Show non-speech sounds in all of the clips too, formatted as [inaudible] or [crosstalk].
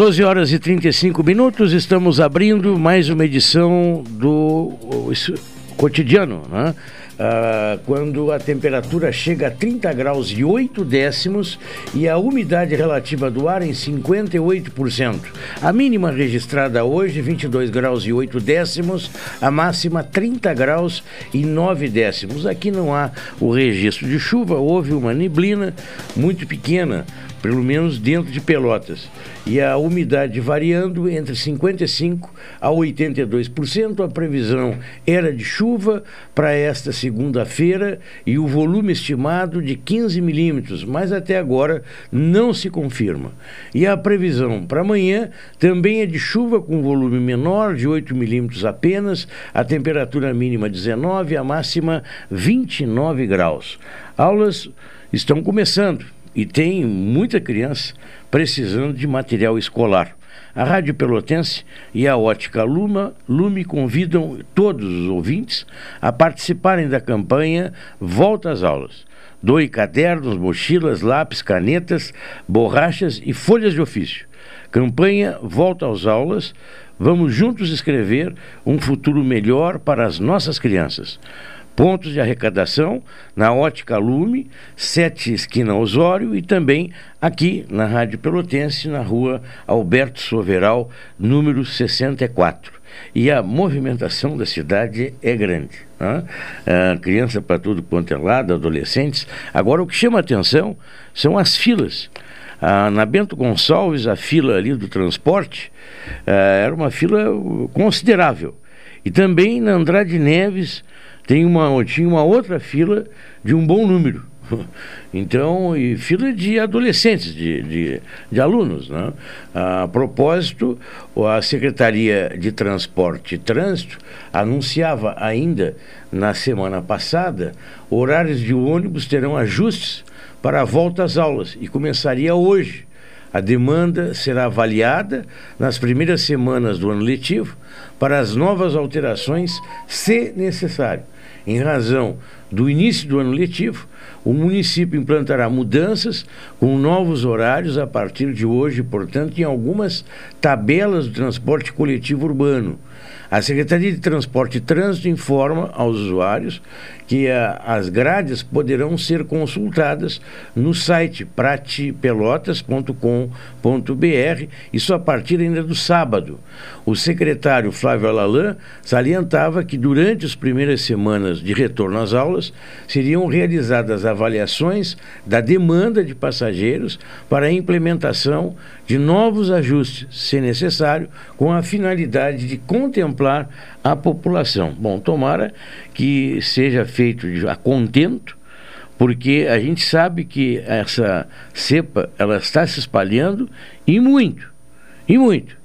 horas, 12 horas e 35 minutos, estamos abrindo mais uma edição do cotidiano, né? Ah, quando a temperatura chega a 30 graus e 8 décimos e a umidade relativa do ar em 58%. A mínima registrada hoje, 22 graus e 8 décimos, a máxima 30 graus e 9 décimos. Aqui não há o registro de chuva, houve uma neblina muito pequena pelo menos dentro de Pelotas. E a umidade variando entre 55% a 82%. A previsão era de chuva para esta segunda-feira e o volume estimado de 15 milímetros, mas até agora não se confirma. E a previsão para amanhã também é de chuva com volume menor, de 8 milímetros apenas, a temperatura mínima 19, a máxima 29 graus. Aulas estão começando e tem muita criança precisando de material escolar. A Rádio Pelotense e a Ótica Luma, Lume convidam todos os ouvintes a participarem da campanha Volta às Aulas. Doe cadernos, mochilas, lápis, canetas, borrachas e folhas de ofício. Campanha Volta às Aulas. Vamos juntos escrever um futuro melhor para as nossas crianças. Pontos de arrecadação na Ótica Lume, Sete Esquina Osório e também aqui na Rádio Pelotense, na rua Alberto Soveral, número 64. E a movimentação da cidade é grande. Né? Criança para tudo quanto é lado, adolescentes. Agora, o que chama atenção são as filas. Ah, na Bento Gonçalves, a fila ali do transporte ah, era uma fila considerável. E também na Andrade Neves, tem uma, tinha uma outra fila de um bom número. [laughs] Então, e fila de adolescentes, de, de, de alunos. Né? A propósito, a Secretaria de Transporte e Trânsito anunciava ainda na semana passada horários de ônibus terão ajustes para a volta às aulas e começaria hoje. A demanda será avaliada nas primeiras semanas do ano letivo para as novas alterações, se necessário. Em razão do início do ano letivo, o município implantará mudanças com novos horários a partir de hoje, portanto, em algumas tabelas do transporte coletivo urbano. A Secretaria de Transporte e Trânsito informa aos usuários que a, as grades poderão ser consultadas no site pratepelotas.com.br, isso a partir ainda do sábado. O secretário Flávio Alalan salientava que durante as primeiras semanas de retorno às aulas seriam realizadas avaliações da demanda de passageiros para a implementação de novos ajustes, se necessário, com a finalidade de contemplar a população. Bom, tomara que seja feito a contento, porque a gente sabe que essa cepa ela está se espalhando e muito, e muito.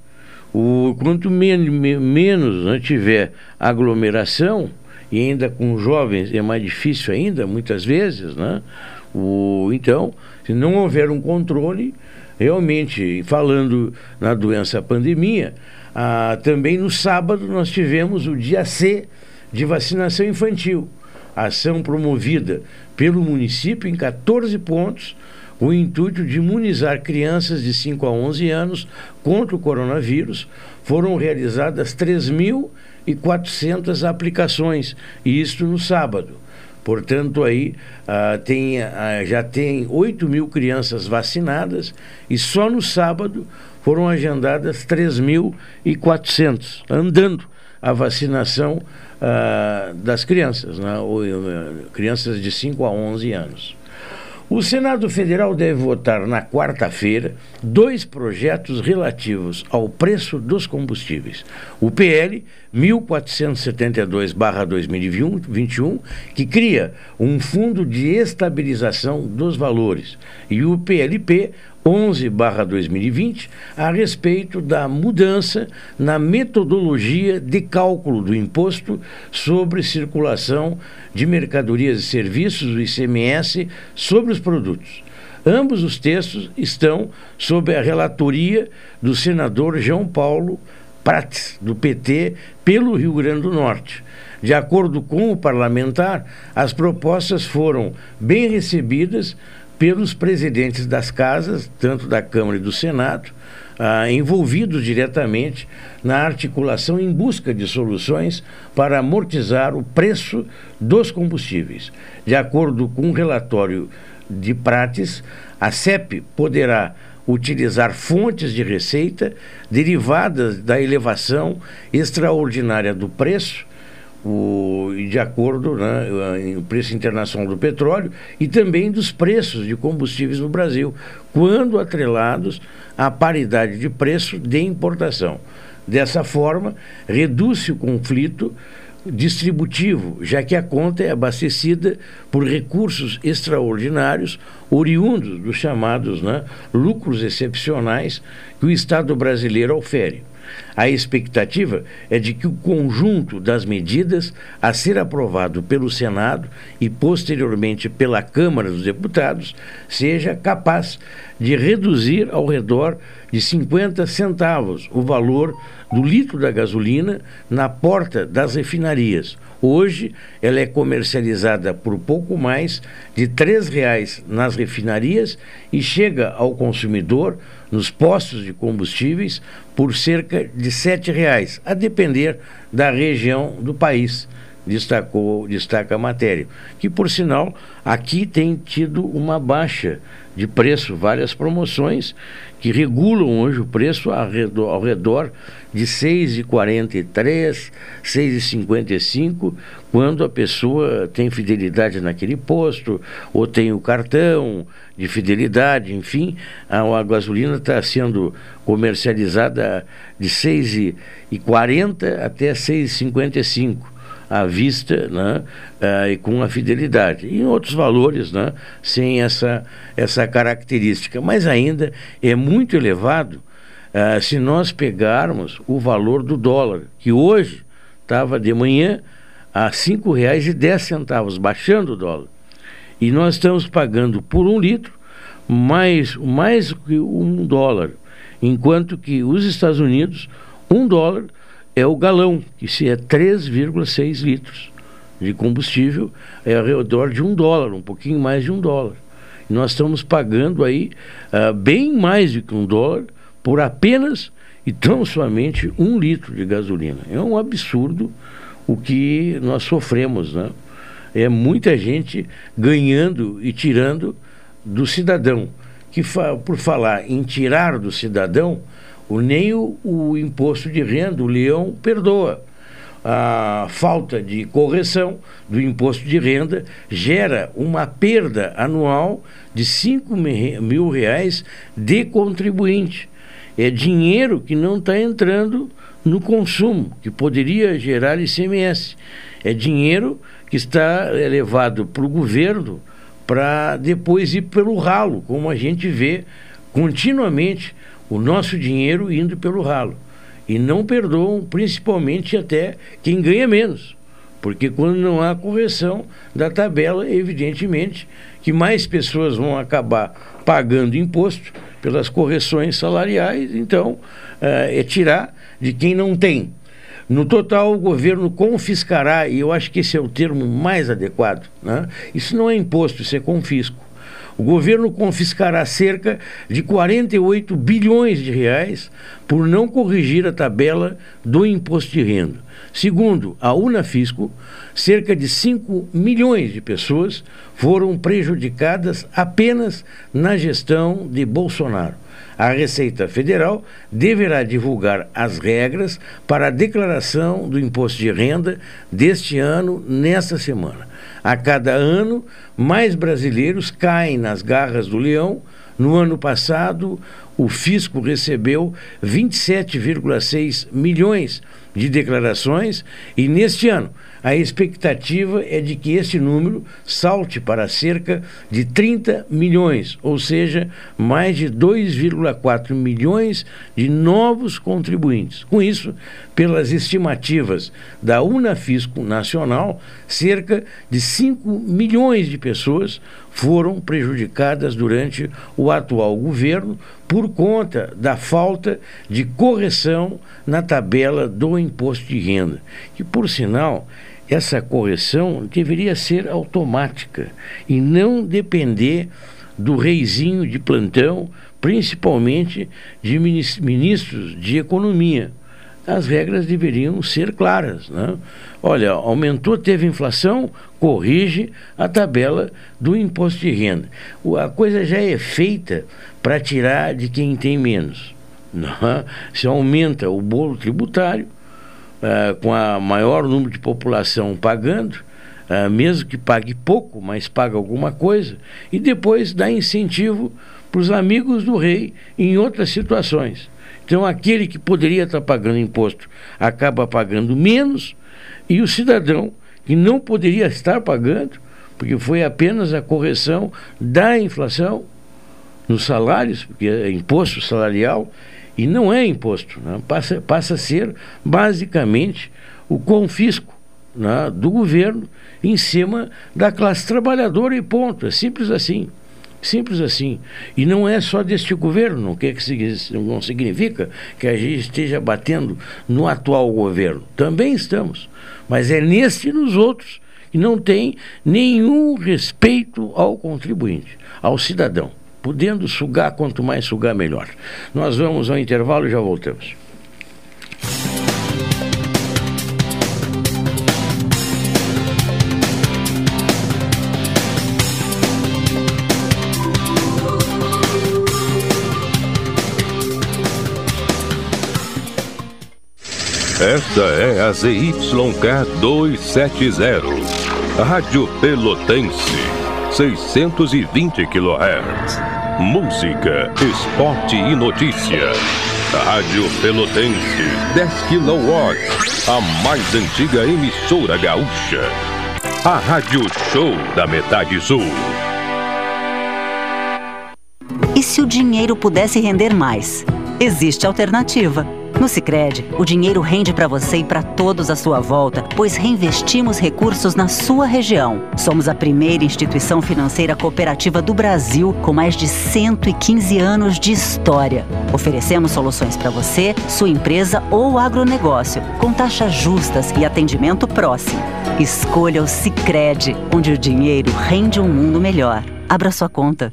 O, quanto men menos né, tiver aglomeração, e ainda com jovens é mais difícil ainda, muitas vezes, né? O, então, se não houver um controle, realmente, falando na doença pandemia, ah, também no sábado nós tivemos o dia C de vacinação infantil, ação promovida pelo município em 14 pontos, o intuito de imunizar crianças de 5 a 11 anos contra o coronavírus. Foram realizadas 3.400 aplicações, e isto no sábado. Portanto, aí ah, tem, ah, já tem 8 mil crianças vacinadas e só no sábado foram agendadas 3.400, andando a vacinação uh, das crianças, né? Ou, uh, crianças de 5 a 11 anos. O Senado Federal deve votar na quarta-feira dois projetos relativos ao preço dos combustíveis. O PL 1472-2021, que cria um fundo de estabilização dos valores, e o PLP 11/2020 a respeito da mudança na metodologia de cálculo do imposto sobre circulação de mercadorias e serviços, o ICMS, sobre os produtos. Ambos os textos estão sob a relatoria do senador João Paulo Prates, do PT, pelo Rio Grande do Norte. De acordo com o parlamentar, as propostas foram bem recebidas pelos presidentes das casas, tanto da Câmara e do Senado, ah, envolvidos diretamente na articulação em busca de soluções para amortizar o preço dos combustíveis. De acordo com um relatório de Prates, a CEP poderá utilizar fontes de receita derivadas da elevação extraordinária do preço o, de acordo né, o preço internacional do petróleo e também dos preços de combustíveis no Brasil, quando atrelados à paridade de preço de importação. Dessa forma, reduz-se o conflito distributivo, já que a conta é abastecida por recursos extraordinários oriundos dos chamados né, lucros excepcionais que o Estado brasileiro ofere. A expectativa é de que o conjunto das medidas a ser aprovado pelo Senado e posteriormente pela Câmara dos Deputados seja capaz de reduzir ao redor de 50 centavos o valor do litro da gasolina na porta das refinarias. Hoje, ela é comercializada por pouco mais de R$ 3,00 nas refinarias e chega ao consumidor nos postos de combustíveis por cerca de R$ 7,00, a depender da região do país destacou, destaca a matéria. Que, por sinal, aqui tem tido uma baixa de preço, várias promoções que regulam hoje o preço ao redor, ao redor de R$ 6,43, R$ 6,55, quando a pessoa tem fidelidade naquele posto, ou tem o cartão de fidelidade, enfim, a, a gasolina está sendo comercializada de R$ 6,40 até R$ 6,55 à vista né, uh, e com a fidelidade. E em outros valores, né, sem essa, essa característica. Mas ainda é muito elevado uh, se nós pegarmos o valor do dólar, que hoje estava de manhã a R$ 5,10, baixando o dólar. E nós estamos pagando por um litro mais, mais que um dólar, enquanto que os Estados Unidos, um dólar é o galão, que se é 3,6 litros de combustível, é ao redor de um dólar, um pouquinho mais de um dólar. E nós estamos pagando aí uh, bem mais do que um dólar por apenas e tão somente um litro de gasolina. É um absurdo o que nós sofremos, né? É muita gente ganhando e tirando do cidadão. Que fa por falar em tirar do cidadão, o, nem o, o imposto de renda, o leão perdoa. A falta de correção do imposto de renda gera uma perda anual de 5 mil reais de contribuinte. É dinheiro que não está entrando no consumo, que poderia gerar ICMS. É dinheiro que está levado para o governo para depois ir pelo ralo, como a gente vê continuamente o nosso dinheiro indo pelo ralo. E não perdoam, principalmente até quem ganha menos. Porque quando não há correção da tabela, evidentemente que mais pessoas vão acabar pagando imposto pelas correções salariais, então é, é tirar de quem não tem. No total, o governo confiscará, e eu acho que esse é o termo mais adequado. Né? Isso não é imposto, isso é confisco o governo confiscará cerca de 48 bilhões de reais por não corrigir a tabela do imposto de renda. Segundo a Unafisco, cerca de 5 milhões de pessoas foram prejudicadas apenas na gestão de Bolsonaro. A Receita Federal deverá divulgar as regras para a declaração do imposto de renda deste ano nesta semana. A cada ano, mais brasileiros caem nas garras do leão. No ano passado, o fisco recebeu 27,6 milhões de declarações e neste ano a expectativa é de que esse número salte para cerca de 30 milhões, ou seja, mais de 2,4 milhões de novos contribuintes. Com isso, pelas estimativas da Unafisco Nacional, cerca de 5 milhões de pessoas foram prejudicadas durante o atual governo por conta da falta de correção na tabela do imposto de renda, que, por sinal, essa correção deveria ser automática e não depender do reizinho de plantão principalmente de ministros de economia. As regras deveriam ser claras. Né? Olha, aumentou, teve inflação, corrige a tabela do imposto de renda. A coisa já é feita para tirar de quem tem menos. Né? Se aumenta o bolo tributário, uh, com a maior número de população pagando, uh, mesmo que pague pouco, mas paga alguma coisa, e depois dá incentivo para os amigos do rei em outras situações. Então, aquele que poderia estar pagando imposto acaba pagando menos, e o cidadão que não poderia estar pagando, porque foi apenas a correção da inflação nos salários, porque é imposto salarial, e não é imposto, né? passa, passa a ser basicamente o confisco né, do governo em cima da classe trabalhadora e ponto. É simples assim. Simples assim. E não é só deste governo, não, quer que, não significa que a gente esteja batendo no atual governo. Também estamos. Mas é neste e nos outros que não tem nenhum respeito ao contribuinte, ao cidadão podendo sugar, quanto mais sugar, melhor. Nós vamos ao intervalo e já voltamos. Esta é a ZYK 270, Rádio Pelotense, 620 kHz. Música, esporte e notícia. Rádio Pelotense, 10 kW. A mais antiga emissora gaúcha. A Rádio Show da Metade Sul. E se o dinheiro pudesse render mais? Existe alternativa. No Sicredi, o dinheiro rende para você e para todos à sua volta, pois reinvestimos recursos na sua região. Somos a primeira instituição financeira cooperativa do Brasil com mais de 115 anos de história. Oferecemos soluções para você, sua empresa ou agronegócio, com taxas justas e atendimento próximo. Escolha o Sicredi, onde o dinheiro rende um mundo melhor. Abra sua conta.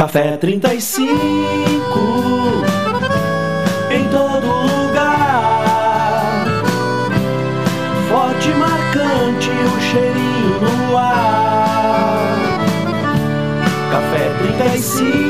Café 35 em todo lugar. Forte, marcante, o cheirinho no ar. Café 35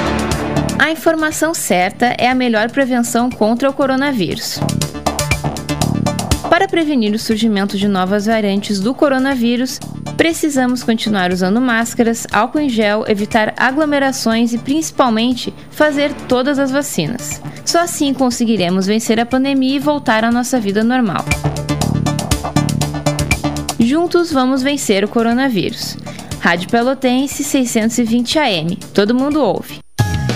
A informação certa é a melhor prevenção contra o coronavírus. Para prevenir o surgimento de novas variantes do coronavírus, precisamos continuar usando máscaras, álcool em gel, evitar aglomerações e principalmente fazer todas as vacinas. Só assim conseguiremos vencer a pandemia e voltar à nossa vida normal. Juntos vamos vencer o coronavírus. Rádio Pelotense 620 AM. Todo mundo ouve.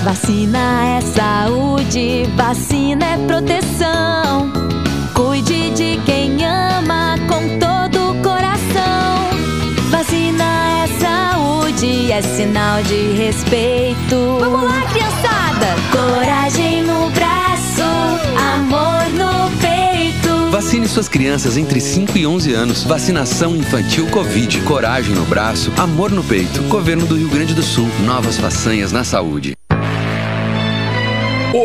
Vacina é saúde, vacina é proteção. Cuide de quem ama com todo o coração. Vacina é saúde, é sinal de respeito. Vamos lá, criançada! Coragem no braço, amor no peito. Vacine suas crianças entre 5 e 11 anos. Vacinação infantil Covid. Coragem no braço, amor no peito. Governo do Rio Grande do Sul. Novas façanhas na saúde. Ô,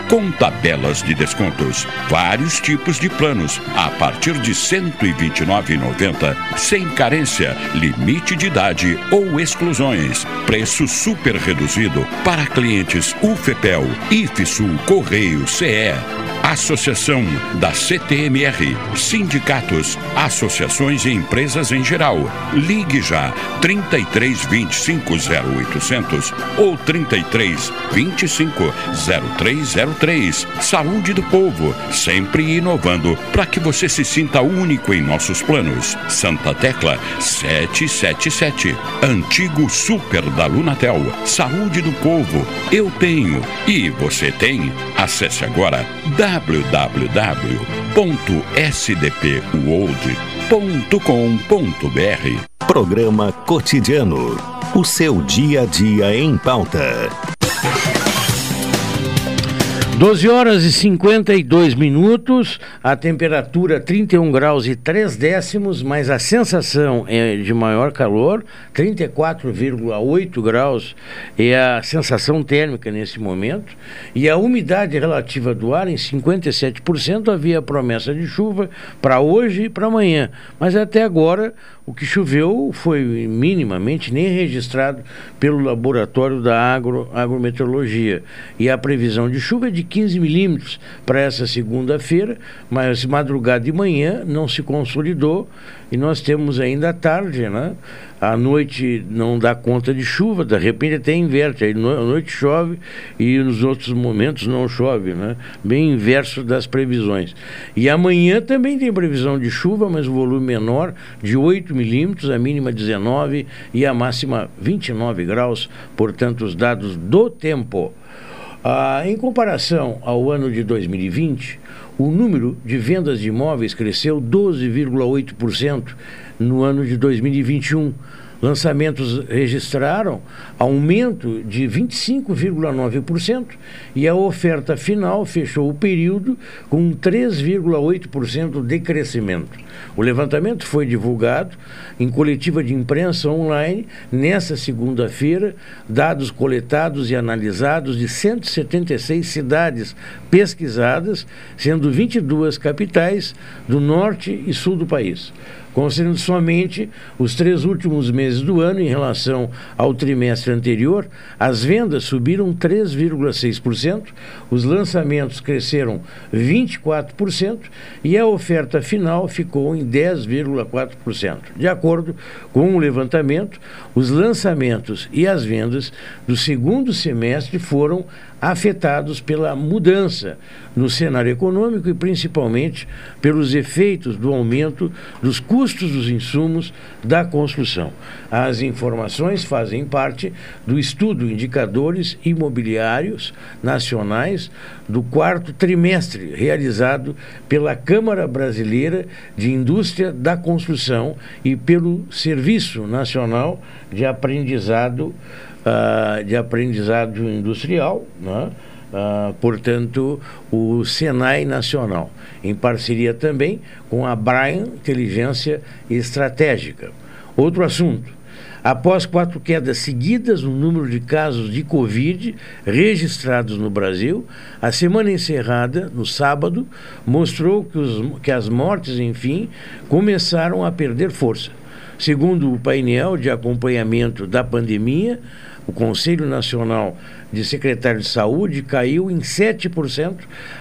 com tabelas de descontos. Vários tipos de planos a partir de R$ 129,90, sem carência, limite de idade ou exclusões. Preço super reduzido para clientes UFEPEL, IFSUL, Correio, CE. Associação da CTMR, sindicatos, associações e empresas em geral. Ligue já 33 25 0800 ou 33 25 0303. Saúde do povo, sempre inovando para que você se sinta único em nossos planos. Santa Tecla 777. Antigo Super da Lunatel. Saúde do povo, eu tenho e você tem. Acesse agora www.sdpworld.com.br. Programa Cotidiano. O seu dia a dia em pauta. 12 horas e 52 minutos, a temperatura 31 graus e 3 décimos, mas a sensação é de maior calor, 34,8 graus é a sensação térmica nesse momento, e a umidade relativa do ar em 57%, havia promessa de chuva para hoje e para amanhã, mas até agora o que choveu foi minimamente nem registrado pelo laboratório da agro, agrometeorologia, e a previsão de chuva é de 15 milímetros para essa segunda-feira, mas madrugada e manhã não se consolidou e nós temos ainda a tarde, né? À noite não dá conta de chuva, de repente até inverte, aí à noite chove e nos outros momentos não chove, né? Bem inverso das previsões. E amanhã também tem previsão de chuva, mas o volume menor, de 8 milímetros, a mínima 19 e a máxima 29 graus, portanto os dados do tempo. Ah, em comparação ao ano de 2020, o número de vendas de imóveis cresceu 12,8% no ano de 2021 lançamentos registraram aumento de 25,9% e a oferta final fechou o período com 3,8% de crescimento. O levantamento foi divulgado em coletiva de imprensa online nesta segunda-feira, dados coletados e analisados de 176 cidades pesquisadas, sendo 22 capitais do norte e sul do país considerando somente os três últimos meses do ano em relação ao trimestre anterior, as vendas subiram 3,6%, os lançamentos cresceram 24% e a oferta final ficou em 10,4%. De acordo com o levantamento, os lançamentos e as vendas do segundo semestre foram afetados pela mudança no cenário econômico e principalmente pelos efeitos do aumento dos custos dos insumos da construção. As informações fazem parte do estudo Indicadores Imobiliários Nacionais do quarto trimestre, realizado pela Câmara Brasileira de Indústria da Construção e pelo Serviço Nacional de Aprendizado uh, de aprendizado industrial, né? Uh, portanto, o Senai Nacional, em parceria também com a Brian Inteligência Estratégica. Outro assunto. Após quatro quedas seguidas no número de casos de Covid registrados no Brasil, a semana encerrada, no sábado, mostrou que, os, que as mortes, enfim, começaram a perder força Segundo o painel de acompanhamento da pandemia, o Conselho Nacional de Secretários de Saúde caiu em 7%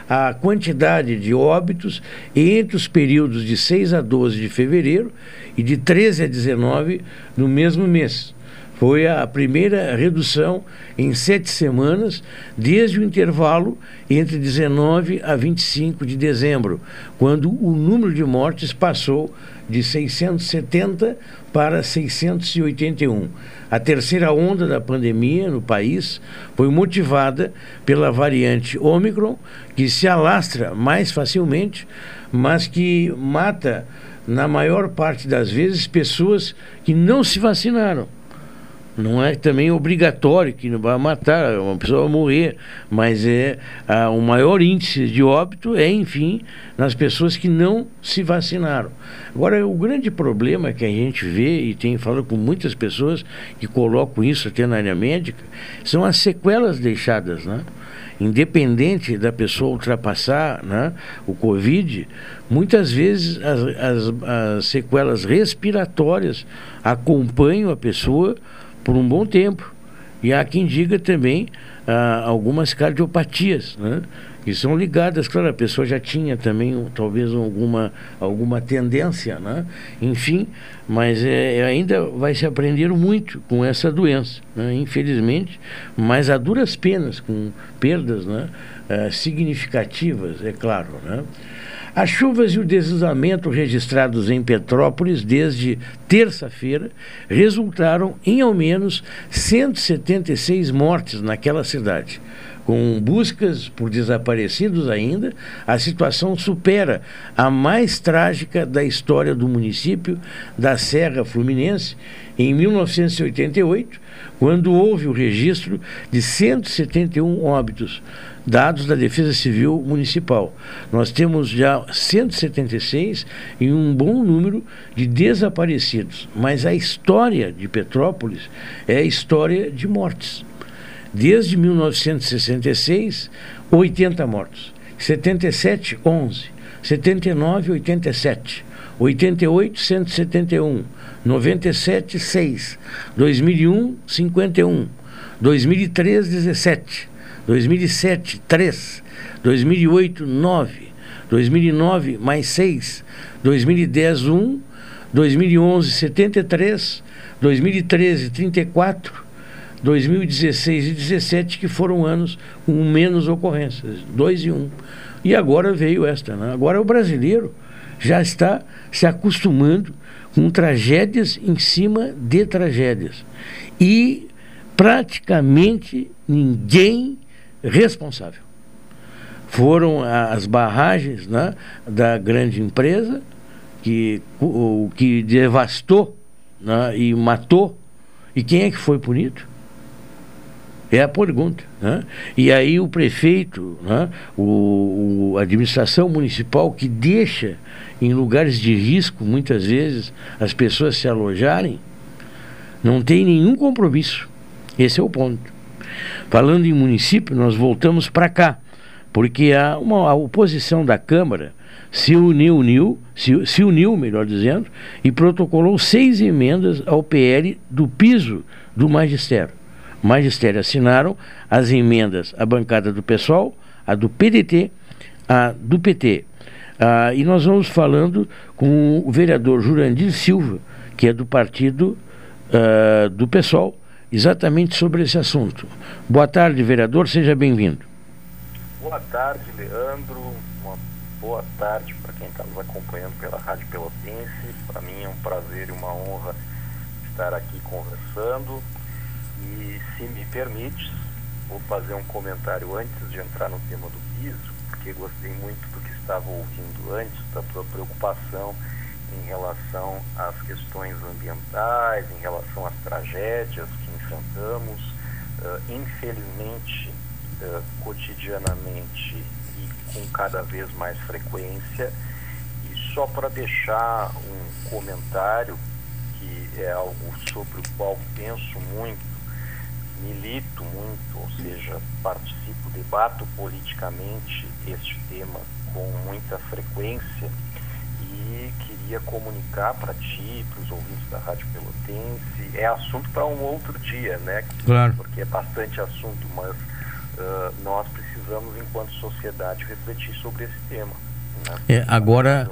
a quantidade de óbitos entre os períodos de 6 a 12 de fevereiro e de 13 a 19 no mesmo mês. Foi a primeira redução em sete semanas, desde o intervalo entre 19 a 25 de dezembro, quando o número de mortes passou de 670 para 681. A terceira onda da pandemia no país foi motivada pela variante Omicron, que se alastra mais facilmente, mas que mata, na maior parte das vezes, pessoas que não se vacinaram. Não é também obrigatório que não vai matar, uma pessoa vai morrer, mas é a, o maior índice de óbito é, enfim, nas pessoas que não se vacinaram. Agora, o grande problema que a gente vê, e tem falado com muitas pessoas que colocam isso até na área médica, são as sequelas deixadas, né? Independente da pessoa ultrapassar né, o Covid, muitas vezes as, as, as sequelas respiratórias acompanham a pessoa por um bom tempo. E há quem diga também ah, algumas cardiopatias, né? que são ligadas, claro, a pessoa já tinha também talvez alguma, alguma tendência, né? enfim, mas é, ainda vai se aprender muito com essa doença, né? infelizmente, mas a duras penas, com perdas né? Eh, significativas, é claro. Né? As chuvas e o deslizamento registrados em Petrópolis desde terça-feira resultaram em ao menos 176 mortes naquela cidade. Com buscas por desaparecidos ainda, a situação supera a mais trágica da história do município da Serra Fluminense em 1988, quando houve o registro de 171 óbitos dados da Defesa Civil Municipal. Nós temos já 176 e um bom número de desaparecidos, mas a história de Petrópolis é a história de mortes. Desde 1966, 80 mortos. 77, 11. 79, 87. 88, 171. 97, 6. 2001, 51. 2003, 17. 2007, 3. 2008, 9. 2009, mais 6. 2010, 1. 2011, 73. 2013, 34. 2016 e 2017, que foram anos com menos ocorrências, 2 e 1. Um. E agora veio esta. Né? Agora o brasileiro já está se acostumando com tragédias em cima de tragédias. E praticamente ninguém responsável. Foram as barragens né, da grande empresa que, o, que devastou né, e matou. E quem é que foi punido? É a pergunta. Né? E aí o prefeito, né, o, a administração municipal que deixa em lugares de risco, muitas vezes, as pessoas se alojarem, não tem nenhum compromisso. Esse é o ponto. Falando em município, nós voltamos para cá, porque a, uma, a oposição da Câmara se uniu, uniu se, se, uniu, melhor dizendo, e protocolou seis emendas ao PL do piso do magistério. O magistério assinaram as emendas a bancada do PSOL, a do PDT, a do PT. Ah, e nós vamos falando com o vereador Jurandir Silva, que é do partido ah, do PSOL, exatamente sobre esse assunto. Boa tarde, vereador, seja bem-vindo. Boa tarde, Leandro. Uma boa tarde para quem está nos acompanhando pela Rádio Pelotense. Para mim é um prazer e uma honra estar aqui conversando. E se me permite, vou fazer um comentário antes de entrar no tema do piso, porque gostei muito do que estava ouvindo antes, da tua preocupação em relação às questões ambientais, em relação às tragédias enfrentamos, uh, infelizmente, uh, cotidianamente e com cada vez mais frequência. E só para deixar um comentário, que é algo sobre o qual penso muito, milito muito, ou seja, participo, debato politicamente este tema com muita frequência queria comunicar para ti, para os ouvintes da Rádio Pelotense, é assunto para um outro dia, né? Claro. Porque é bastante assunto, mas uh, nós precisamos, enquanto sociedade, refletir sobre esse tema. Né? É, agora,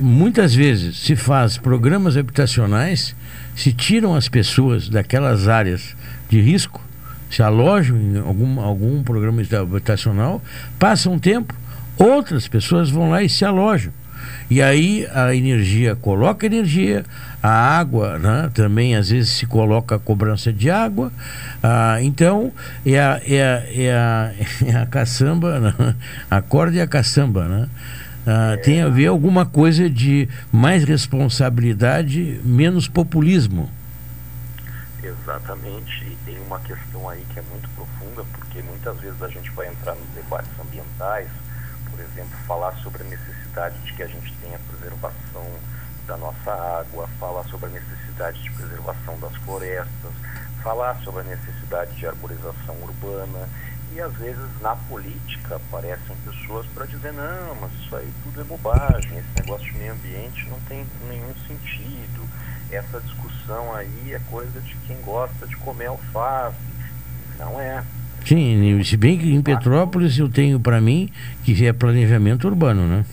muitas vezes se faz programas habitacionais, se tiram as pessoas daquelas áreas de risco, se alojam em algum, algum programa habitacional, passa um tempo, outras pessoas vão lá e se alojam. E aí a energia coloca energia, a água né, também às vezes se coloca a cobrança de água. Ah, então é a, é, a, é, a, [laughs] é a caçamba, né? [laughs] a corda e a caçamba. Né? Ah, tem a ver alguma coisa de mais responsabilidade, menos populismo. Exatamente, e tem uma questão aí que é muito profunda, porque muitas vezes a gente vai entrar nos debates ambientais, por exemplo, falar sobre a necessidade de que a gente tenha preservação da nossa água, falar sobre a necessidade de preservação das florestas, falar sobre a necessidade de arborização urbana. E às vezes na política aparecem pessoas para dizer, não, mas isso aí tudo é bobagem, esse negócio de meio ambiente não tem nenhum sentido, essa discussão aí é coisa de quem gosta de comer alface. Não é. Sim, se bem que em Petrópolis eu tenho para mim que é planejamento urbano, né?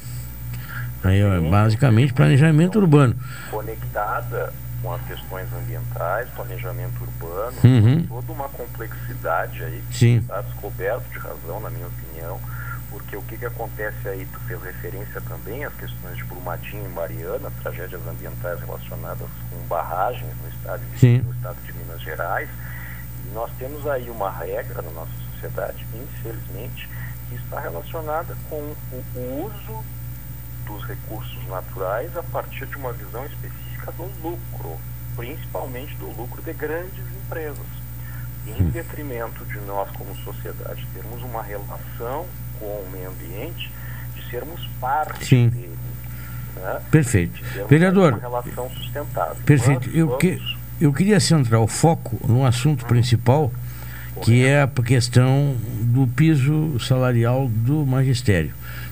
Aí, é basicamente planejamento urbano. Conectada com as questões ambientais, planejamento urbano, Uhum. toda uma complexidade aí que Sim. está descoberto de razão, na minha opinião, porque o que, que acontece aí, tu fez referência também às questões de Brumadinho e Mariana, tragédias ambientais relacionadas com barragens no estado, de, no estado de Minas Gerais, e nós temos aí uma regra na nossa sociedade, infelizmente, que está relacionada com o uso dos recursos naturais a partir de uma visão específica do lucro, principalmente do lucro de grandes empresas, em detrimento de nós como sociedade termos uma relação com o meio ambiente, de sermos parte Sim. dele. Né? Perfeito. Vereador, uma relação sustentável. Perfeito. Nós Eu, vamos- que, eu queria centrar o foco no assunto principal, que é a questão do piso salarial do magistério.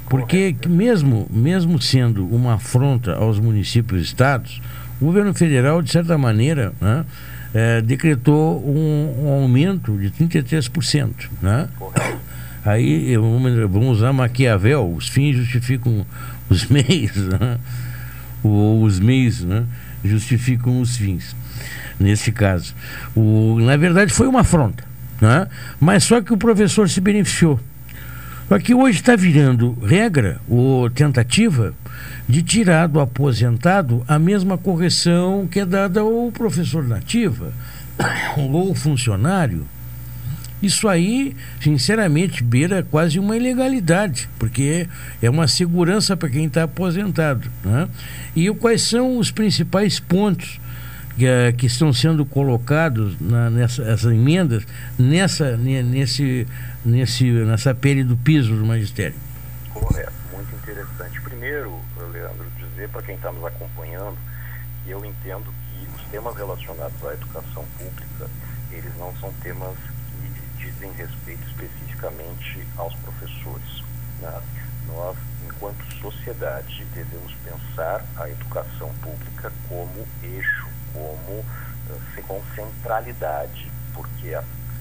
Porque que mesmo, mesmo sendo uma afronta aos municípios e estados, o governo federal, de certa maneira, né, eh, decretou um, um aumento de 33%. Né? Aí vamos usar Maquiavel, os fins justificam os [laughs] meios, né? ou os meios né? justificam os fins, nesse caso. O, na verdade foi uma afronta, né? mas só que o professor se beneficiou. Só que hoje está virando regra ou tentativa de tirar do aposentado a mesma correção que é dada ao professor nativa [coughs] ou funcionário. Isso aí, sinceramente, beira quase uma ilegalidade, porque é uma segurança para quem está aposentado. Né? E quais são os principais pontos que, eh, que estão sendo colocados na, nessa, essas emendas nessa, ne- nesse, nesse, nessa pele do piso do magistério? Correto, muito interessante. Primeiro, Leandro, dizer para quem está nos acompanhando que eu entendo que os temas relacionados à educação pública, eles não são temas que dizem respeito especificamente aos professores. né? Nós, enquanto sociedade, devemos pensar a educação pública como eixo, como eh, com centralidade, porque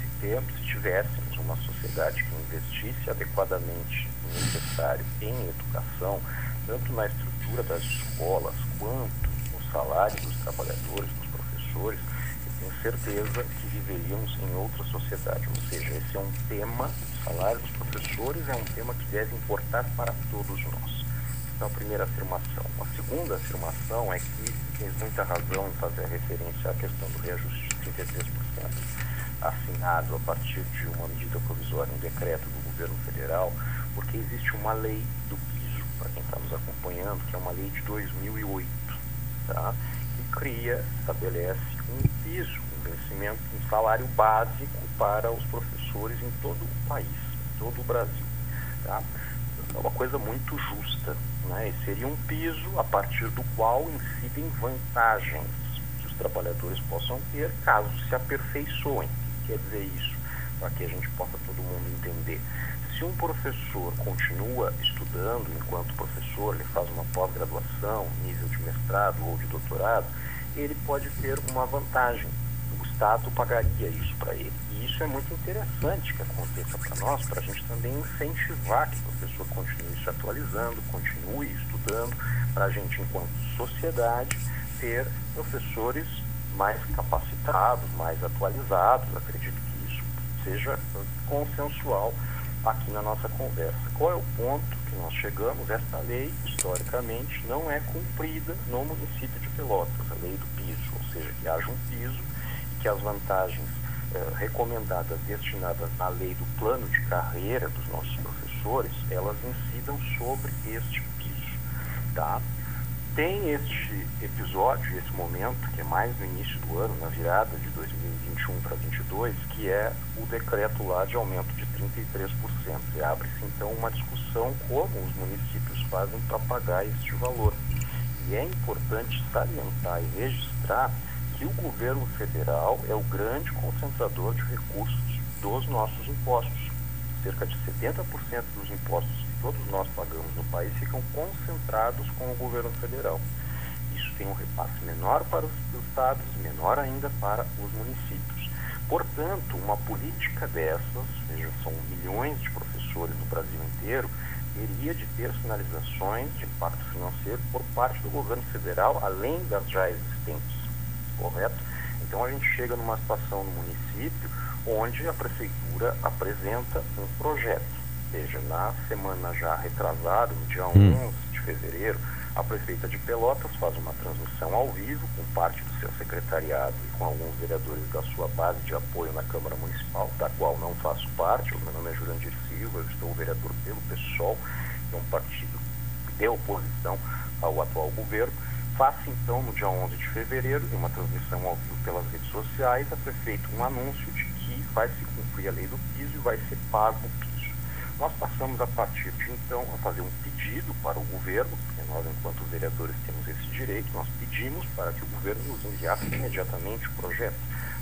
se, tem- se tivéssemos uma sociedade que investisse adequadamente o necessário em educação, tanto na estrutura das escolas quanto no salário dos trabalhadores, dos professores, eu tenho certeza que viveríamos em outra sociedade. Ou seja, esse é um tema, o salário dos professores é um tema que deve importar para todos nós. Então, a primeira afirmação. A segunda afirmação é que tem muita razão em fazer referência à questão do reajuste de 33% assinado a partir de uma medida provisória, um decreto do governo federal, porque existe uma lei do piso, para quem está nos acompanhando, que é uma lei de 2008, tá? que cria, estabelece um piso, um vencimento, um salário básico para os professores em todo o país, em todo o Brasil. Tá? É uma coisa muito justa. Né? E seria um piso a partir do qual incidem vantagens que os trabalhadores possam ter caso se aperfeiçoem. O que quer dizer isso? Para que a gente possa todo mundo entender. se um professor continua estudando enquanto professor, ele faz uma pós-graduação, nível de mestrado ou de doutorado, ele pode ter uma vantagem. O Estado pagaria isso para ele. É muito interessante que aconteça para nós, para a gente também incentivar que o professor continue se atualizando, continue estudando, para a gente, enquanto sociedade, ter professores mais capacitados, mais atualizados. Acredito que isso seja consensual aqui na nossa conversa. Qual é o ponto que nós chegamos? Esta lei, historicamente, não é cumprida no município de Pelotas, a lei do piso, ou seja, que haja um piso e que as vantagens eh, recomendadas destinadas à lei do plano de carreira dos nossos professores, elas incidam sobre este piso, tá? Tem este episódio, esse momento, que é mais no início do ano, na virada de 2021 para 2022, que é o decreto lá de aumento de 33%. E abre-se então uma discussão como os municípios fazem para pagar este valor. E é importante salientar e registrar que o governo federal é o grande concentrador de recursos dos nossos impostos. Cerca de 70% dos impostos todos nós pagamos no país ficam concentrados com o governo federal. Isso tem um repasse menor para os estados, menor ainda para os municípios. Portanto, uma política dessas, veja, são milhões de professores no Brasil inteiro, teria de ter sinalizações de impacto financeiro por parte do governo federal, além das já existentes, correto? Então a gente chega numa situação no município onde a prefeitura apresenta um projeto seja, na semana já retrasada, no dia hum. 11 de fevereiro, a prefeita de Pelotas faz uma transmissão ao vivo com parte do seu secretariado e com alguns vereadores da sua base de apoio na Câmara Municipal, da qual não faço parte. O meu nome é Jurandir Silva, eu estou vereador pelo PSOL, que é um partido de oposição ao atual governo. Faça então, no dia 11 de fevereiro, em uma transmissão ao vivo pelas redes sociais, a prefeita um anúncio de que vai se cumprir a lei do piso e vai ser pago o piso nós passamos a partir de então a fazer um pedido para o governo, porque nós, enquanto vereadores, temos esse direito, nós pedimos para que o governo nos enviasse imediatamente o projeto,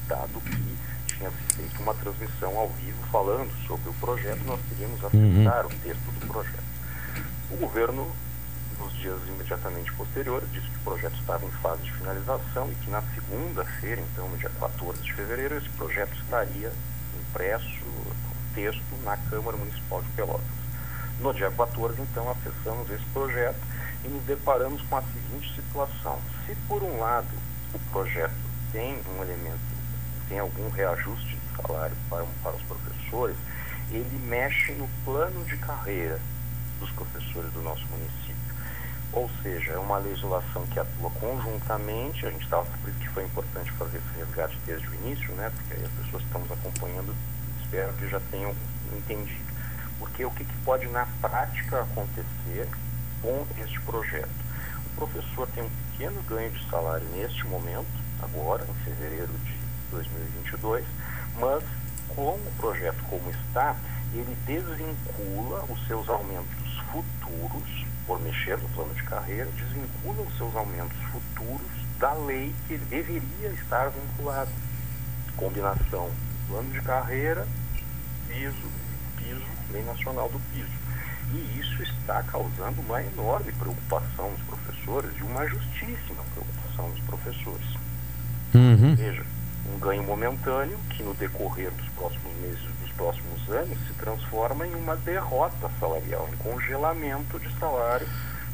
dado que tinha se feito uma transmissão ao vivo falando sobre o projeto, nós queríamos acessar uhum. o texto do projeto. O governo, nos dias imediatamente posteriores, disse que o projeto estava em fase de finalização e que na segunda-feira, então, no dia 14 de fevereiro, esse projeto estaria impresso texto na Câmara Municipal de Pelotas. No dia 14, então, acessamos esse projeto e nos deparamos com a seguinte situação. Se, por um lado, o projeto tem um elemento, tem algum reajuste de salário para, para os professores, ele mexe no plano de carreira dos professores do nosso município. Ou seja, é uma legislação que atua conjuntamente, a gente estava por isso que foi importante fazer esse resgate desde o início, né? Porque aí as pessoas que estão nos acompanhando espero que já tenham entendido. Porque o que, que pode na prática acontecer com este projeto? O professor tem um pequeno ganho de salário neste momento, agora, em fevereiro de 2022, mas com o projeto como está, ele desvincula os seus aumentos futuros, por mexer no plano de carreira, desvincula os seus aumentos futuros da lei que ele deveria estar vinculado. Combinação plano de carreira piso, piso, lei nacional do piso. E isso está causando uma enorme preocupação nos professores e uma justíssima preocupação nos professores. Uhum. Veja, um ganho momentâneo que no decorrer dos próximos meses, próximos anos, se transforma em uma derrota salarial, em congelamento de salário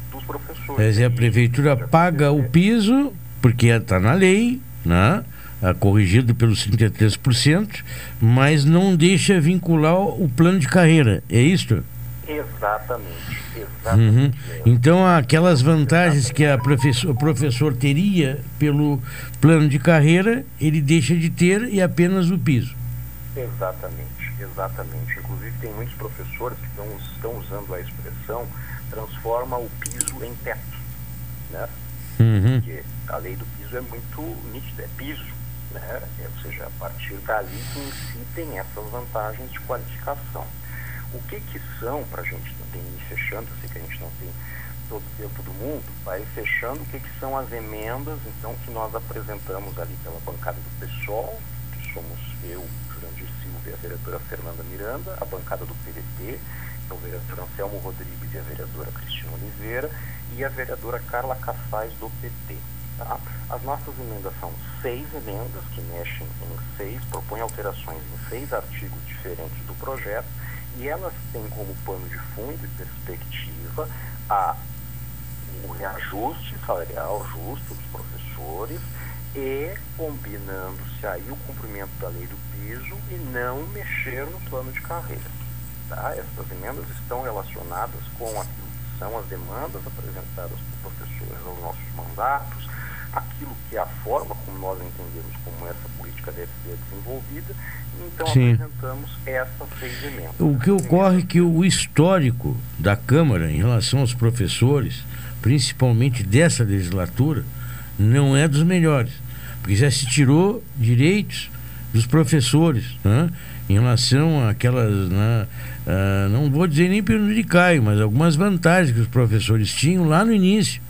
dos professores. Quer dizer, a prefeitura paga o piso, porque está na lei, né? uh, corrigido pelos 33%, mas não deixa vincular o plano de carreira, é isso? Exatamente. exatamente uhum. Então, aquelas vantagens que a professor, o professor teria pelo plano de carreira, ele deixa de ter e apenas o piso. Exatamente, exatamente. Inclusive, tem muitos professores que estão, estão usando a expressão transforma o piso em teto. Né? Uhum. Porque a lei do piso é muito nítida, é piso né? ou seja, a partir dali que incitem essas vantagens de qualificação. O que que são, para a gente também ir fechando, eu sei que a gente não tem todo o tempo do mundo, vai fechando o que que são as emendas, então, que nós apresentamos ali pela bancada do PSOL, que somos eu, e a vereadora Fernanda Miranda, a bancada do PDT, é o vereador Anselmo Rodrigues e a vereadora Cristina Oliveira, e a vereadora Carla Cassais do PT. Tá? As nossas emendas são seis emendas que mexem em seis, propõem alterações em seis artigos diferentes do projeto e elas têm como pano de fundo e perspectiva a, o reajuste salarial justo dos professores e combinando-se aí o cumprimento da lei do piso e não mexer no plano de carreira. Tá? Essas emendas estão relacionadas com aquilo que são as demandas apresentadas por professores aos nossos mandatos, aquilo que é a forma como nós entendemos como essa política deve ser desenvolvida, então Sim. apresentamos essas seis emendas. O que ocorre é que o histórico da Câmara em relação aos professores, principalmente dessa legislatura, não é dos melhores. Porque já se tirou direitos dos professores né? em relação àquelas, né? ah, não vou dizer nem prejudicais, mas algumas vantagens que os professores tinham lá no início.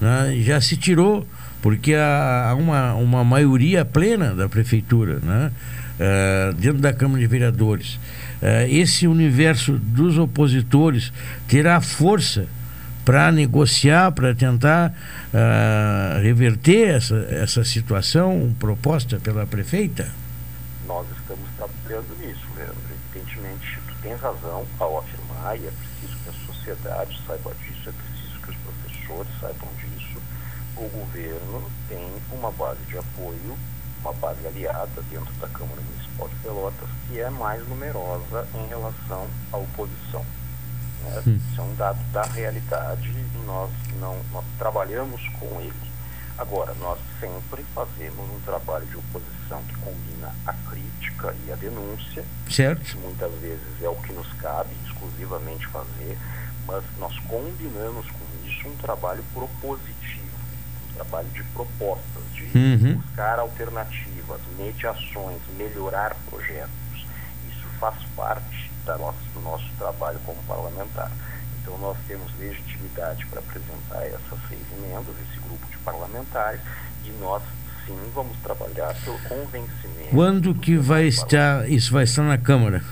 né? Já se tirou, porque há uma, uma maioria plena da prefeitura né? ah, dentro da Câmara de Vereadores. Ah, esse universo dos opositores terá força para negociar, para tentar ah, reverter essa, essa situação proposta pela prefeita? Nós estamos trabalhando nisso, Leandro. Evidentemente, tu tens razão ao afirmar, e é preciso que a sociedade saiba disso, é preciso que os professores saibam disso. O governo tem uma base de apoio, uma base aliada dentro da Câmara Municipal de Pelotas, que é mais numerosa em relação à oposição. Né? Hum. Isso é um dado da realidade e nós não nós trabalhamos com ele. Agora, nós sempre fazemos um trabalho de oposição que combina a crítica e a denúncia. Certo. que Muitas vezes é o que nos cabe exclusivamente fazer, mas nós combinamos com isso um trabalho propositivo, um trabalho de propostas, de Uhum. buscar alternativas, mediações, melhorar projetos. Isso faz parte da nossa, do nosso trabalho como parlamentar. Então nós temos legitimidade para apresentar essas seis emendas, esse grupo de parlamentares, e nós sim vamos trabalhar pelo convencimento. Quando que vai estar, isso vai estar na Câmara?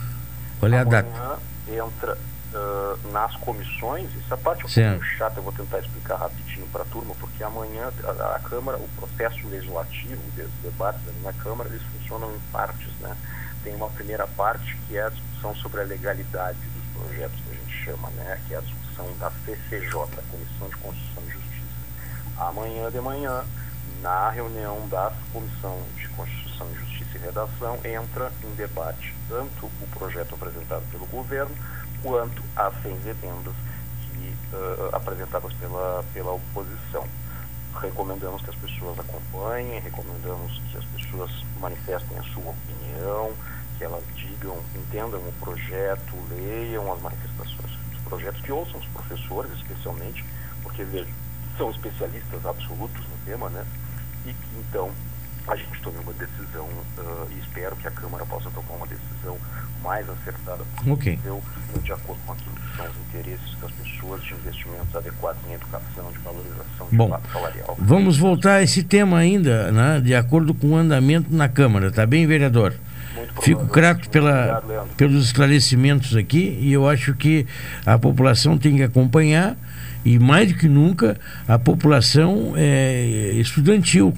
Qual é a data? Amanhã entra ah, nas comissões, essa parte é um Certo. pouquinho chata, eu vou tentar explicar rapidinho para a turma, porque amanhã a, a Câmara, o processo legislativo, os debates da minha Câmara, eles funcionam em partes, né? Tem uma primeira parte que é a discussão sobre a legalidade dos projetos que a gente chama, né? Que é a discussão da CCJ, Comissão de Constituição e Justiça. Amanhã de manhã, na reunião da Comissão de Constituição e Justiça e Redação, entra em debate tanto o projeto apresentado pelo governo quanto as seis emendas que, ah, apresentadas pela, pela oposição. Recomendamos que as pessoas acompanhem, recomendamos que as pessoas manifestem a sua opinião, que elas digam, entendam o projeto, leiam as manifestações dos projetos, que ouçam os professores, especialmente, porque veja, são especialistas absolutos no tema, né? E que então a gente tome uma decisão ah, e espero que a Câmara possa tomar uma decisão mais acertada possível, de acordo com aquilo que são os interesses das pessoas, de investimentos adequados em educação, de valorização de Bom, fato salarial. Vamos voltar a esse tema ainda, né, de acordo com o andamento na Câmara, tá bem, vereador? Fico grato pela, pelos esclarecimentos aqui e eu acho que a população tem que acompanhar e mais do que nunca a população é, estudantil,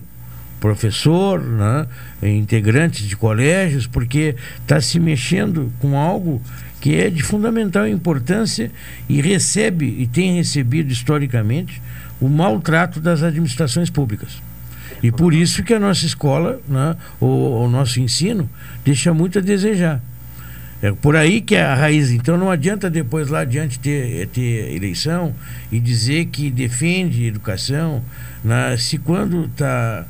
professor, né, integrantes de colégios, porque está se mexendo com algo que é de fundamental importância e recebe e tem recebido historicamente o maltrato das administrações públicas. E por isso que a nossa escola, né, o, o nosso ensino, deixa muito a desejar. É por aí que é a raiz. Então não adianta depois lá adiante ter, ter eleição e dizer que defende educação, né, se quando está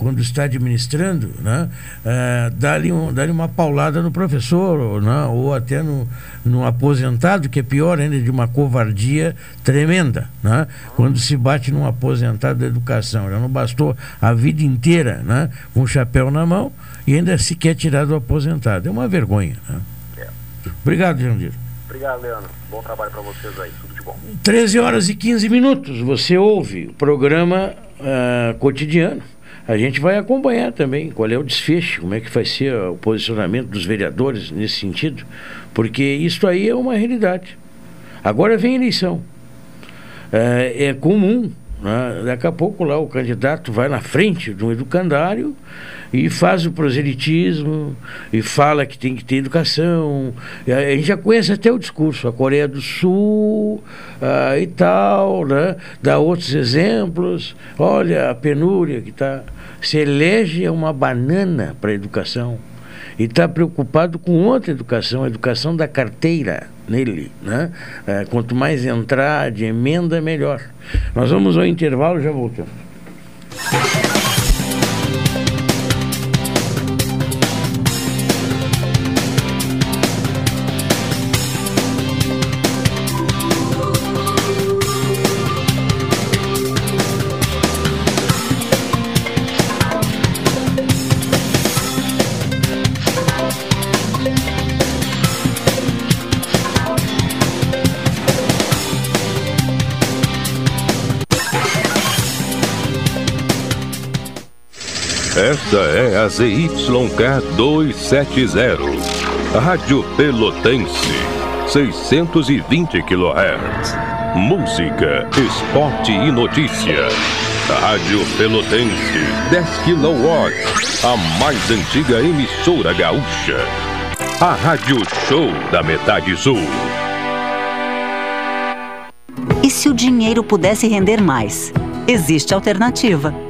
quando está administrando, né, é, dá-lhe um, dá uma paulada no professor, ou, né, ou até no, no aposentado, que é pior ainda, de uma covardia tremenda. Né, quando se bate num aposentado da educação. Já não bastou a vida inteira né, com o chapéu na mão e ainda se quer tirar do aposentado. É uma vergonha. Né? Obrigado, Jandir. Obrigado, Leandro. Bom trabalho para vocês aí. Tudo de bom. 13 horas e 15 minutos. Você ouve o programa ah, cotidiano a gente vai acompanhar também qual é o desfecho, como é que vai ser o posicionamento dos vereadores nesse sentido, porque isso aí é uma realidade. Agora vem eleição. É, é comum, né? daqui a pouco lá o candidato vai na frente de um educandário e faz o proselitismo e fala que tem que ter educação. A gente já conhece até o discurso, a Coreia do Sul ah, e tal, né? dá outros exemplos. Olha a penúria que está. Se elege uma banana para a educação e está preocupado com outra educação, a educação da carteira nele. Né? É, quanto mais entrar de emenda, melhor. Nós vamos ao intervalo já voltamos. Esta é a ZYK 270, Rádio Pelotense, 620 kHz. Música, esporte e notícia. Rádio Pelotense, 10 kW, a mais antiga emissora gaúcha. A Rádio Show da Metade Sul. E se o dinheiro pudesse render mais? Existe alternativa.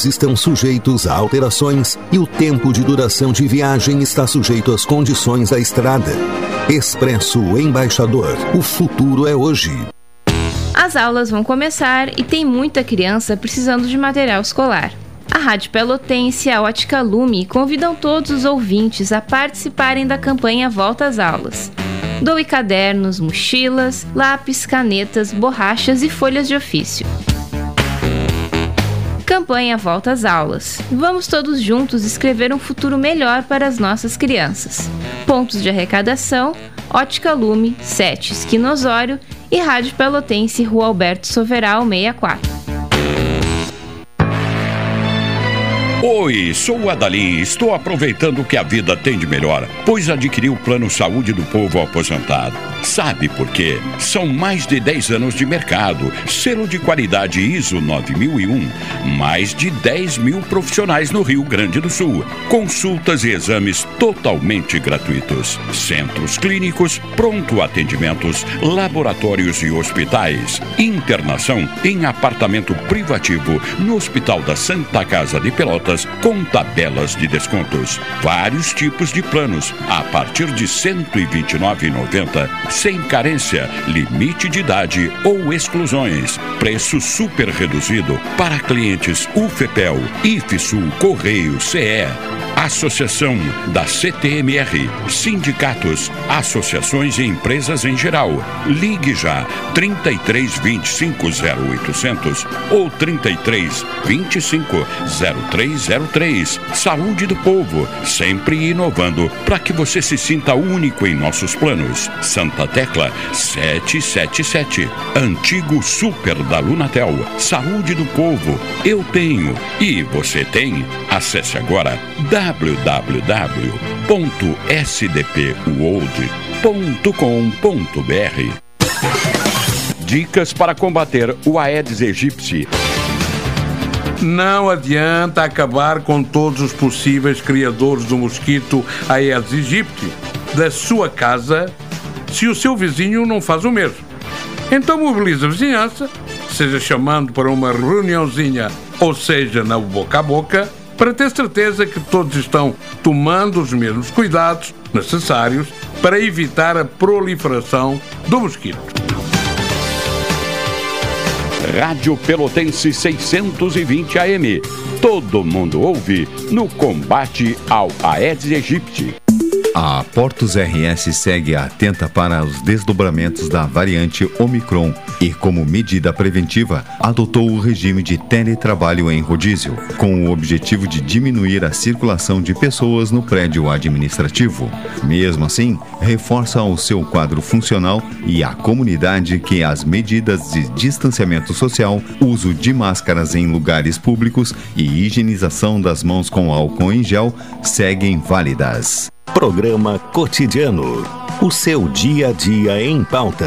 estão sujeitos a alterações e o tempo de duração de viagem está sujeito às condições da estrada. Expresso Embaixador. O futuro é hoje. As aulas vão começar e tem muita criança precisando de material escolar. A Rádio Pelotense e a Ótica Lume convidam todos os ouvintes a participarem da campanha Volta às Aulas. Doe cadernos, mochilas, lápis, canetas, borrachas e folhas de ofício. Campanha Volta às Aulas. Vamos todos juntos escrever um futuro melhor para as nossas crianças. Pontos de arrecadação: Ótica Lume, 7 Esquinosório e Rádio Pelotense, Rua Alberto Soveral 64. Oi, sou o Adalim e estou aproveitando o que a vida tem de melhor, pois adquiri o plano saúde do povo aposentado. Sabe por quê? São mais de 10 anos de mercado, selo de qualidade ISO 9001, mais de 10 mil profissionais no Rio Grande do Sul, consultas e exames totalmente gratuitos, centros clínicos, pronto atendimentos, laboratórios e hospitais, internação em apartamento privativo no Hospital da Santa Casa de Pelotas com tabelas de descontos. Vários tipos de planos a partir de R$ 129,90, sem carência, limite de idade ou exclusões. Preço super reduzido para clientes UFEPEL, IFSUL, Correio, CE. Associação da CTMR, sindicatos, associações e empresas em geral. Ligue já 33 25 0800 ou 33 25 03 203. Saúde do povo, sempre inovando para que você se sinta único em nossos planos. Santa Tecla 777. Antigo Super da Lunatel. Saúde do povo, eu tenho e você tem. Acesse agora www.sdpworld.com.br. Dicas para combater o Aedes aegypti. Não adianta acabar com todos os possíveis criadores do mosquito Aedes aegypti da sua casa se o seu vizinho não faz o mesmo. Então mobilize a vizinhança, seja chamando para uma reuniãozinha ou seja na boca a boca, para ter certeza que todos estão tomando os mesmos cuidados necessários para evitar a proliferação do mosquito. Rádio Pelotense 620 AM. Todo mundo ouve no combate ao Aedes aegypti. A Portos RS segue atenta para os desdobramentos da variante Omicron e, como medida preventiva, adotou o regime de teletrabalho em rodízio, com o objetivo de diminuir a circulação de pessoas no prédio administrativo. Mesmo assim, reforça o seu quadro funcional e a comunidade que as medidas de distanciamento social, uso de máscaras em lugares públicos e higienização das mãos com álcool em gel seguem válidas. Programa Cotidiano. O seu dia a dia em pauta.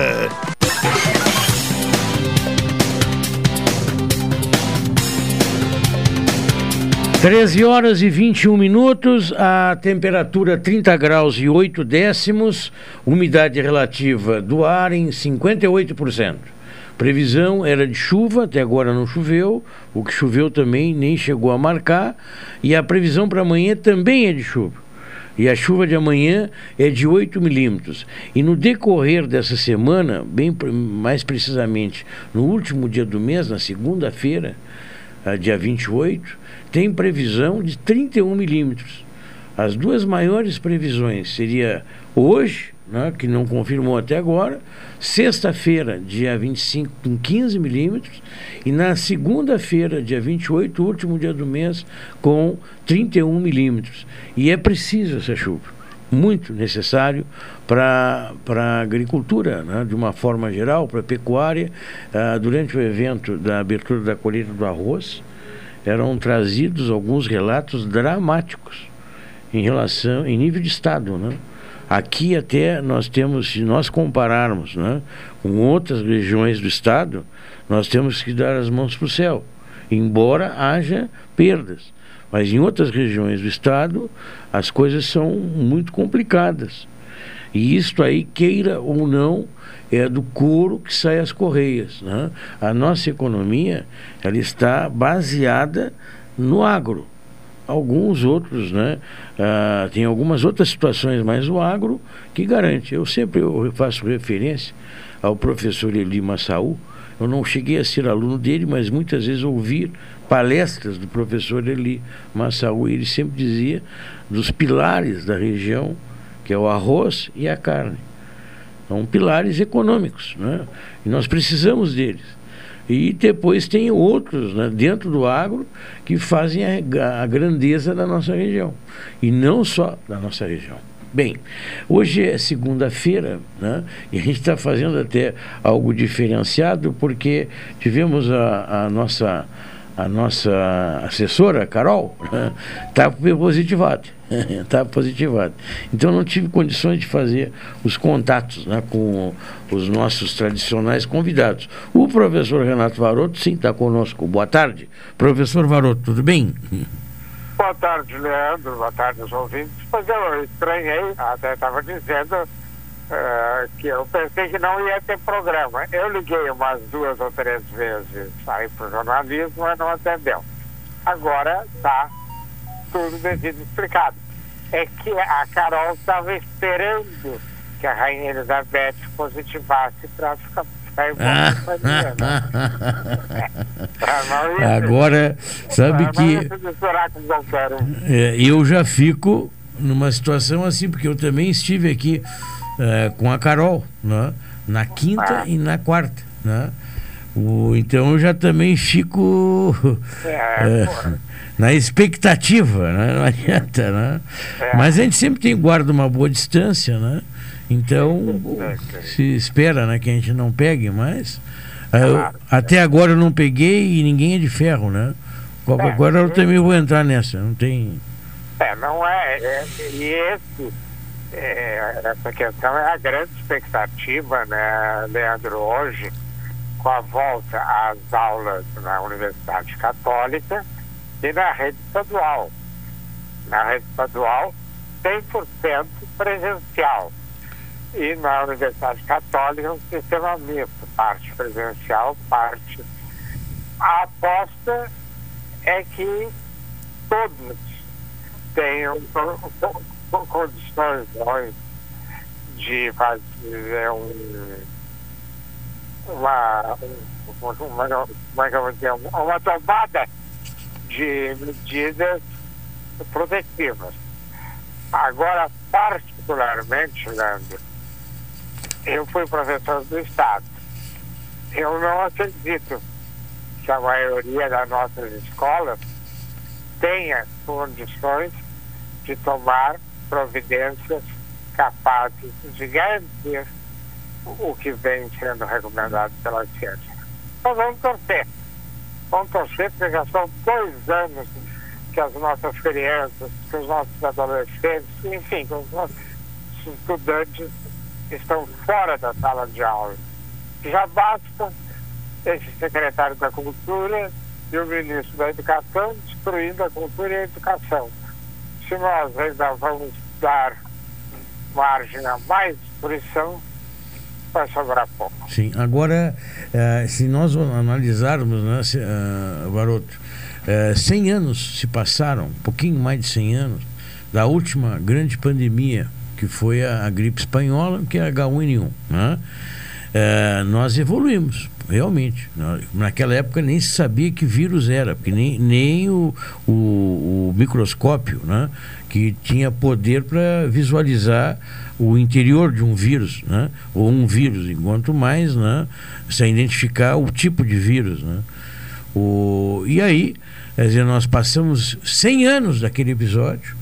Treze horas e 21 minutos, a temperatura 30 graus e 8 décimos, umidade relativa do ar em 58%. Previsão era de chuva, até agora não choveu, o que choveu também nem chegou a marcar, e a previsão para amanhã também é de chuva. E a chuva de amanhã é de 8 milímetros. E no decorrer dessa semana, bem mais precisamente no último dia do mês, na segunda-feira, ah, dia 28, tem previsão de 31 milímetros. As duas maiores previsões seria hoje, né, que não confirmou até agora, sexta-feira, dia 25, com 15 milímetros, e na segunda-feira, dia 28, último dia do mês, com 31 milímetros. E é preciso essa chuva, muito necessário para a agricultura, né, de uma forma geral, para a pecuária. Ah, durante o evento da abertura da colheita do arroz, eram trazidos alguns relatos dramáticos em relação, em nível de Estado, né? Aqui até nós temos, se nós compararmos né, com outras regiões do estado, nós temos que dar as mãos para o céu, embora haja perdas. Mas em outras regiões do estado, as coisas são muito complicadas. E isto aí, queira ou não, é do couro que sai as correias. Né? A nossa economia ela está baseada no agro alguns outros, né? Ah, tem algumas outras situações, mas o agro que garante. Eu sempre eu faço referência ao professor Eli Massaú. Eu não cheguei a ser aluno dele, mas muitas vezes ouvi palestras do professor Eli Massaú. Ele sempre dizia dos pilares da região, que é o arroz e a carne. São pilares econômicos, né? E nós precisamos deles. E depois tem outros né, dentro do agro que fazem a, a grandeza da nossa região. E não só da nossa região. Bem, hoje é segunda-feira, né? E a gente está fazendo até algo diferenciado porque tivemos a, a nossa a nossa assessora, Carol, está né, positivada. Está positivada. Então não tive condições de fazer os contatos né, com os nossos tradicionais convidados. O professor Renato Varoto, sim, está conosco. Boa tarde. Professor Varoto, tudo bem? Boa tarde, Leandro. Boa tarde aos ouvintes. Pois eu estranhei, até estava dizendo uh, que eu pensei que não ia ter programa. Eu liguei umas duas ou três vezes aí para o jornalismo, mas não atendeu. Agora está tudo devido explicado. É que a Carol estava esperando que a Rainha Elizabeth positivasse para ficar ah. [laughs] Agora, sabe que é, eu já fico numa situação assim, porque eu também estive aqui é, com a Carol, né? na quinta ah. e na quarta. Né? O, então eu já também fico É, é, na expectativa, né? não adianta, né? É. Mas a gente sempre tem guarda uma boa distância, né? Então se espera né, que a gente não pegue, mas é, eu- até agora eu não peguei e ninguém é de ferro, né? É, coisa eu também vou entrar nessa, não tem. É, não é. é e esse, é, essa questão é a grande expectativa, né, Leandro, hoje, com a volta às aulas na Universidade Católica e na rede estadual. Na rede estadual, 100% presencial. E na Universidade Católica, um sistema misto, parte presencial, parte. A aposta é que todos tenham co- co- co- condições de fazer um, uma, um- uma, uma, é vou dizer? uma tomada de medidas protetivas. Agora, particularmente, Leandro, eu fui professor do Estado. Eu não acredito que a maioria das nossas escolas tenha condições de tomar providências capazes de garantir o que vem sendo recomendado pela ciência. Nós vamos torcer. Vamos torcer porque já são dois anos que as nossas crianças, que os nossos adolescentes, enfim, que os nossos estudantes estão fora da sala de aula. Já basta esse secretário da Cultura e o ministro da Educação destruindo a cultura e a educação. Se nós ainda vamos dar margem a mais destruição, vai sobrar pouco. Sim, agora, eh, se nós analisarmos, né, se, eh, Varoto, eh, 100 anos se passaram, um pouquinho mais de 100 anos, da última grande pandemia, que foi a, a gripe espanhola, que é a H1N1. Né? Eh, nós evoluímos, realmente. Na- Naquela época nem se sabia que vírus era, porque nem, nem o, o, o microscópio, né? que tinha poder para visualizar o interior de um vírus, né? ou um vírus, enquanto mais né? sem identificar o tipo de vírus. Né? O, e aí, quer dizer, nós passamos 100 anos daquele episódio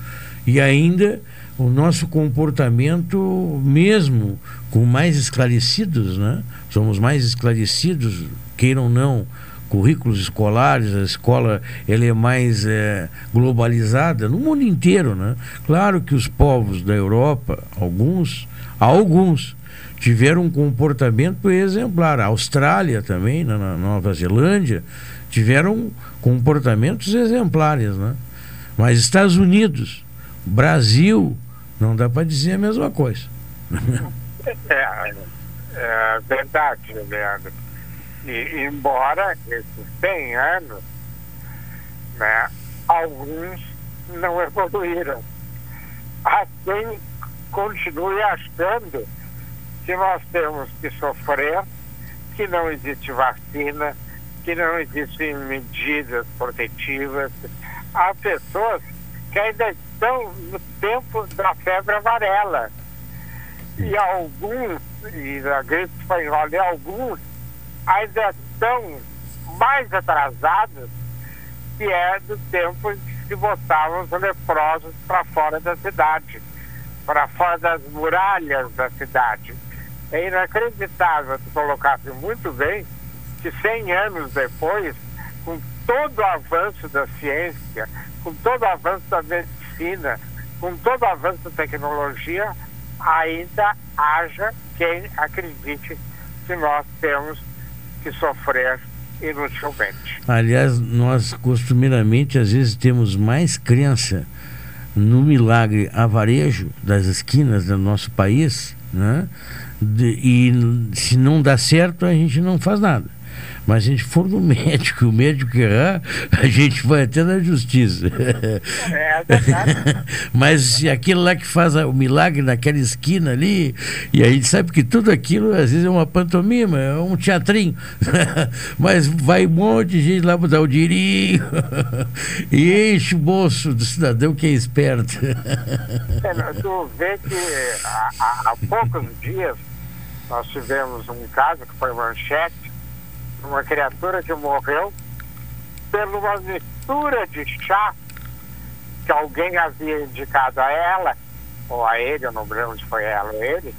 e ainda o nosso comportamento, mesmo com mais esclarecidos, né? somos mais esclarecidos, queiram ou não, currículos escolares, a escola ela é mais eh, globalizada no mundo inteiro, né? Claro que os povos da Europa, alguns, alguns tiveram um comportamento exemplar. A Austrália também, na, na Nova Zelândia, tiveram comportamentos exemplares, né? Mas Estados Unidos, Brasil, não dá para dizer a mesma coisa. É, é verdade, Leandro. E, embora esses 100 anos, né, alguns não evoluíram. Há quem continue achando que nós temos que sofrer, que não existe vacina, que não existem medidas protetivas. Há pessoas que ainda estão no tempo da febre amarela. E alguns, e da gripe espanhola, e alguns ainda estão mais atrasados, que é do tempo em que botavam os leprosos para fora da cidade, para fora das muralhas da cidade. É inacreditável, tu colocasse muito bem, que 100 anos depois, com todo o avanço da ciência, com todo o avanço da medicina, com todo o avanço da tecnologia, ainda haja quem acredite que nós temos que sofrer inutilmente. Aliás, nós costumeiramente às vezes temos mais crença no milagre avarejo das esquinas do nosso país, né? De- e se não dá certo, a gente não faz nada. Mas se a gente for no médico e o médico errar, a gente vai até na justiça. É verdade. [laughs] Mas se aquele lá que faz o milagre naquela esquina ali, e a gente sabe que tudo aquilo às vezes é uma pantomima, é um teatrinho. [laughs] Mas vai um monte de gente lá dar o dinheirinho [laughs] e enche o bolso do cidadão que é esperto. É, tu vê que há, há- há poucos dias nós tivemos um caso que foi manchete uma criatura que morreu por uma mistura de chá que alguém havia indicado a ela, ou a ele, eu não lembro se foi ela ou ele,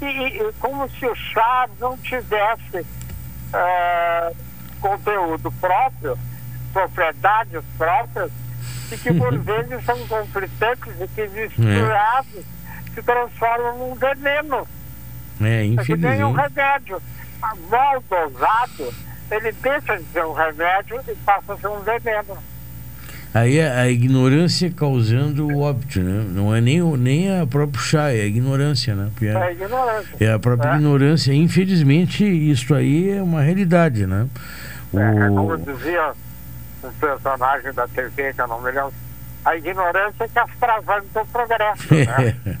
e, e como se o chá não tivesse ah, conteúdo próprio, propriedades próprias, e que por vezes são conflitantes e que misturados se transformam num veneno. É, É que nem um infelizmente. remédio. A Mal dosado, ele deixa de ser um remédio e passa a ser um veneno. Aí é a ignorância causando o óbito, né? Não é nem, o- nem a própria chá, é a ignorância, né? Porque É a ignorância. É a própria É. ignorância. Infelizmente, isso aí é uma realidade, né? É, como O... dizia um personagem da TV, que eu não me lembro, a ignorância é que atravanca o progresso. Né? [laughs]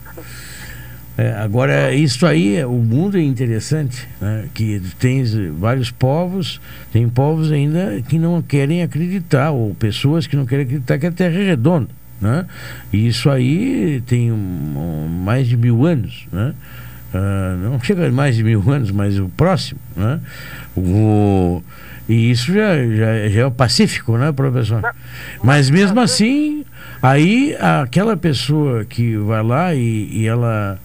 É, agora, isso aí, o mundo é interessante, né? que tens vários povos, tem povos ainda que não querem acreditar, ou pessoas que não querem acreditar que a Terra é redonda. Né? E isso aí tem um- um- mais de mil anos. Né? Ah, não chega mais de mil anos, mas o próximo. Né? O, e isso já, já, já é o pacífico, né, professor? Mas mesmo assim, aí aquela pessoa que vai lá e, e ela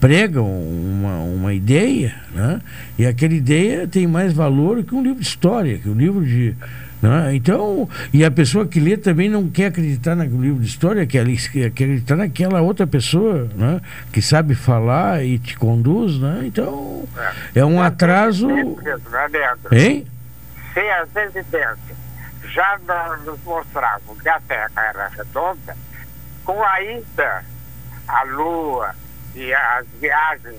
prega uma, uma ideia, né? E aquela ideia tem mais valor que um livro de história, que um livro de. Né? Então, e a pessoa que lê também não quer acreditar no livro de história, quer, acreditar naquela outra pessoa né? que sabe falar e te conduz, né? Então, é um atraso. Hein? Se as evidências já não nos mostravam que a Terra era redonda, com a ida à Lua e as viagens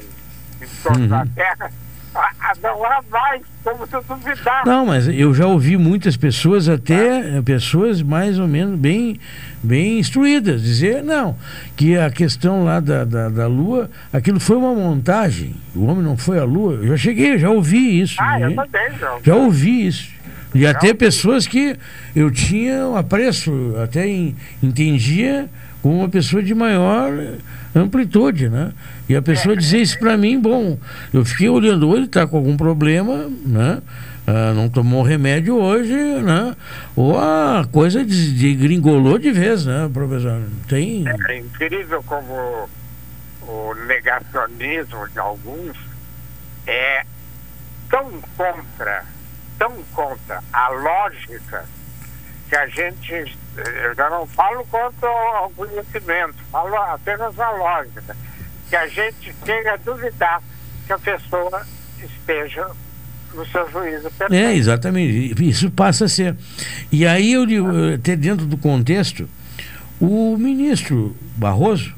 em torno da Uhum. Terra, a- a- não há mais como se duvidar. Não, mas eu já ouvi muitas pessoas, até eh, pessoas mais ou menos bem, bem instruídas, dizer não, que a questão lá da, da, da Lua, aquilo foi uma montagem, o homem não foi à Lua. Eu já cheguei, já ouvi isso. Ah, eu né? também, não. Já ouvi isso. E até pessoas que eu tinha um apreço, até em- entendia como uma pessoa de maior amplitude, né? E a pessoa dizia isso para mim, bom, eu fiquei olhando, ou ele está com algum problema, né? Ah, não tomou remédio hoje, né? Ou a coisa de, de gringolou de vez, né, professor? Tem. É incrível como o negacionismo de alguns é tão contra, tão contra a lógica que a gente, eu já não falo contra o conhecimento, falo apenas a lógica, que a gente chega a duvidar que a pessoa esteja no seu juízo perfeito. É, exatamente. Isso passa a ser. E aí, eu digo, até dentro do contexto, o ministro Barroso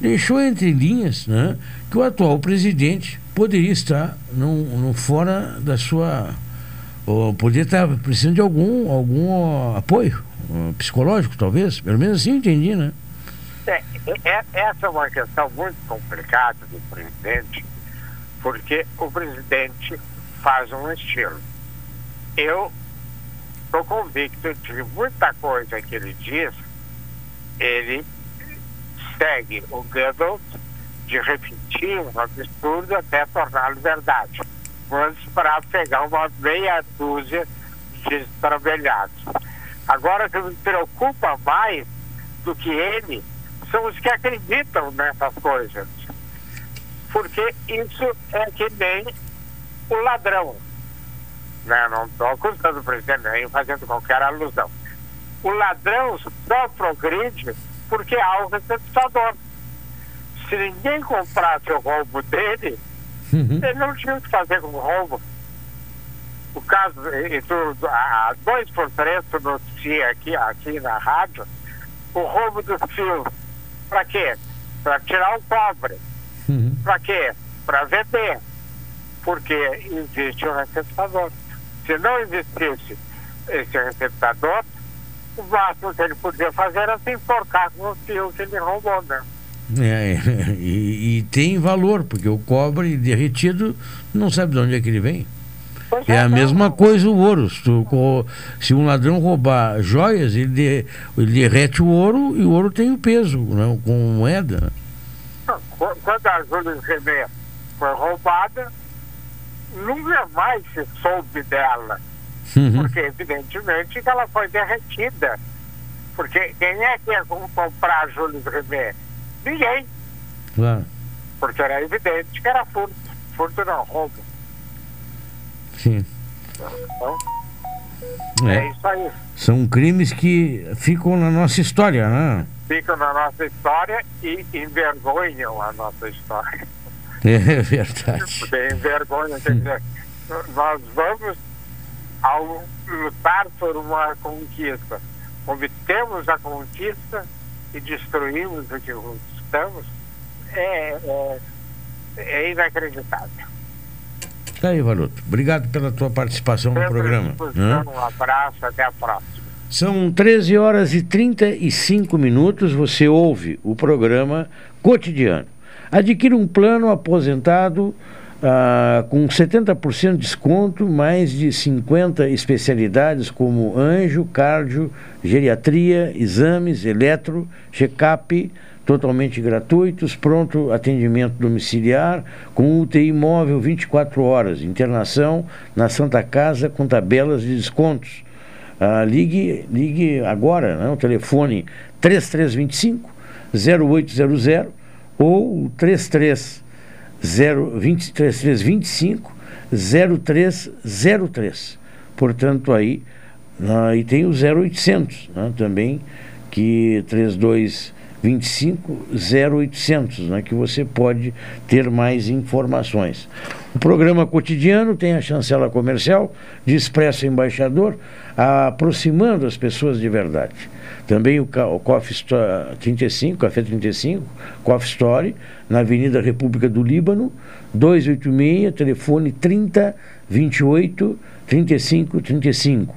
deixou entre linhas né, que o atual presidente poderia estar num fora da sua. Ou poderia estar precisando de algum, algum apoio psicológico, talvez. Pelo menos assim entendi, né? É, é- essa é uma questão muito complicada do presidente, porque o presidente faz um estilo. Eu estou convicto de que muita coisa que ele diz, ele segue o Goebbels de repetir um absurdo até torná-lo verdade. Para pegar uma meia dúzia de estrambelhados. Agora, o que me preocupa mais do que ele são os que acreditam nessas coisas. Porque isso é que nem o ladrão. Né? Não estou acusando o presidente nem fazendo qualquer alusão. O ladrão só progride porque há um receptador. Se ninguém comprasse o roubo dele, ele não tinha o que fazer com o roubo. O caso, e e tu, há dois por três, tu noticia aqui, aqui na rádio, o roubo dos fios. Para quê? Para tirar o cobre. Para quê? Para vender. Porque existe um receptador. Se não existisse esse receptador, o máximo que ele podia fazer era se enforcar com o fio que ele roubou, né? É, [laughs] e, e tem valor, porque o cobre derretido não sabe de onde é que ele vem. É a mesma coisa o ouro. Se, tu se um ladrão roubar joias, ele, de- ele derrete o ouro e o ouro tem o peso, né, com moeda. Qu- Quando a Júlia René foi roubada, nunca mais se soube dela. Uhum. Porque, evidentemente, ela foi derretida. Porque quem é que ia com- comprar Júlio Rimet? Ninguém. Claro. Porque era evidente que era furto. Furto não, roubo. Sim. Então, É. é isso aí. São crimes que ficam na nossa história, né? Ficam na nossa história e envergonham a nossa história. [laughs] É verdade. Porque envergonham, quer dizer, nós vamos ao lutar por uma conquista. Obtemos a conquista e destruímos o que conquistamos. É, é, é inacreditável. Tá aí, Valuto. Obrigado pela tua participação no Sempre à programa. né? Um abraço, até a próxima. São 13 horas e 35 minutos. Você ouve o programa cotidiano. Adquira um plano aposentado ah, com 70% de desconto, mais de 50 especialidades como anjo, cardio, geriatria, exames, eletro, check-up, totalmente gratuitos, pronto atendimento domiciliar, com UTI móvel 24 horas, internação na Santa Casa com tabelas de descontos. Ah, ligue, ligue agora, né, o telefone 3325 0800 ou 33 020 3325 0303. Portanto, aí, e tem o 0800 né, também, que 3225 0800, né, que você pode ter mais informações. O programa cotidiano tem a chancela comercial de Expresso Embaixador, aproximando as pessoas de verdade. Também o, o Coffee Store 35, Café 35, Coffee Story, na Avenida República do Líbano, 286, telefone 30 28 35 35.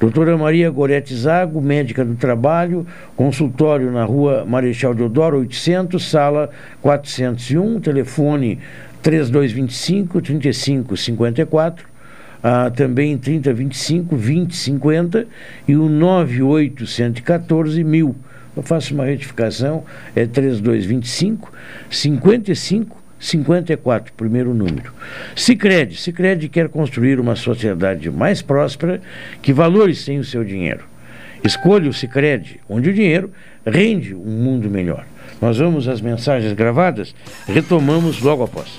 Doutora Maria Gorete Zago, médica do trabalho, consultório na rua Marechal Deodoro 800, sala 401, telefone 3225 3554, ah, também 3025 2050 e o 98114 mil. Eu faço uma retificação, é 3225 55 54, primeiro número. Sicredi, Sicredi quer construir uma sociedade mais próspera que valores tem o seu dinheiro. Escolha o Sicredi, onde o dinheiro rende um mundo melhor. Nós vamos às mensagens gravadas, retomamos logo após.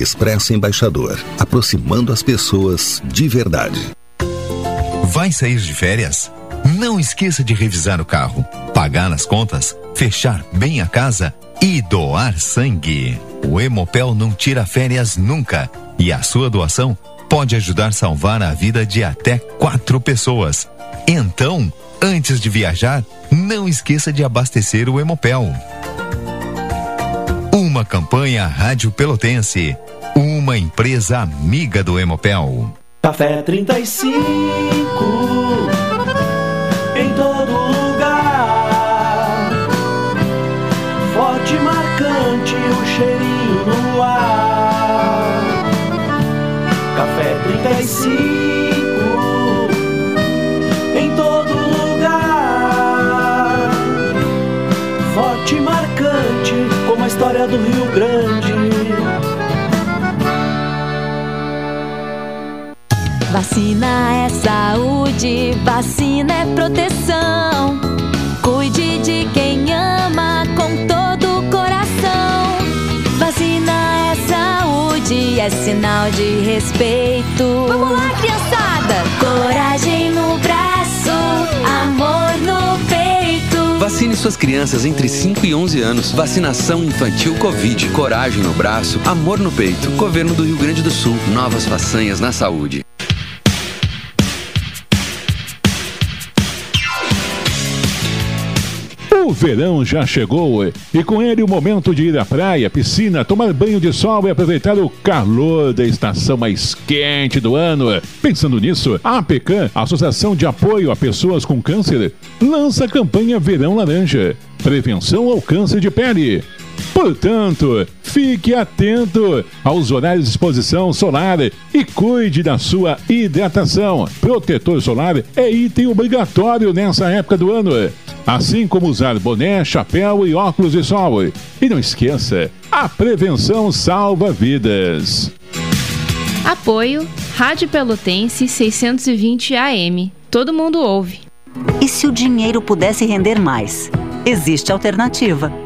Expresso Embaixador, aproximando as pessoas de verdade. Vai sair de férias? Não esqueça de revisar o carro, pagar as contas, fechar bem a casa e doar sangue. O Hemopel não tira férias nunca e a sua doação pode ajudar a salvar a vida de até quatro pessoas. Então, antes de viajar, não esqueça de abastecer o Hemopel. Uma campanha Rádio Pelotense, uma empresa amiga do Hemopel. Café 35 do Rio Grande. Vacina é saúde, vacina é proteção. Cuide de quem ama com todo o coração. Vacina é saúde, é sinal de respeito. Vamos lá, criançada! Coragem no Vacine suas crianças entre 5 e 11 anos. Vacinação infantil Covid. Coragem no braço, amor no peito. Governo do Rio Grande do Sul. Novas façanhas na saúde. O verão já chegou e com ele o momento de ir à praia, piscina, tomar banho de sol e aproveitar o calor da estação mais quente do ano. Pensando nisso, a APECAM, Associação de Apoio a Pessoas com Câncer, lança a campanha Verão Laranja Prevenção ao Câncer de Pele. Portanto, fique atento aos horários de exposição solar e cuide da sua hidratação. Protetor solar é item obrigatório nessa época do ano. Assim como usar boné, chapéu e óculos de sol. E não esqueça, a prevenção salva vidas. Apoio Rádio Pelotense 620 AM. Todo mundo ouve. E se o dinheiro pudesse render mais? Existe alternativa.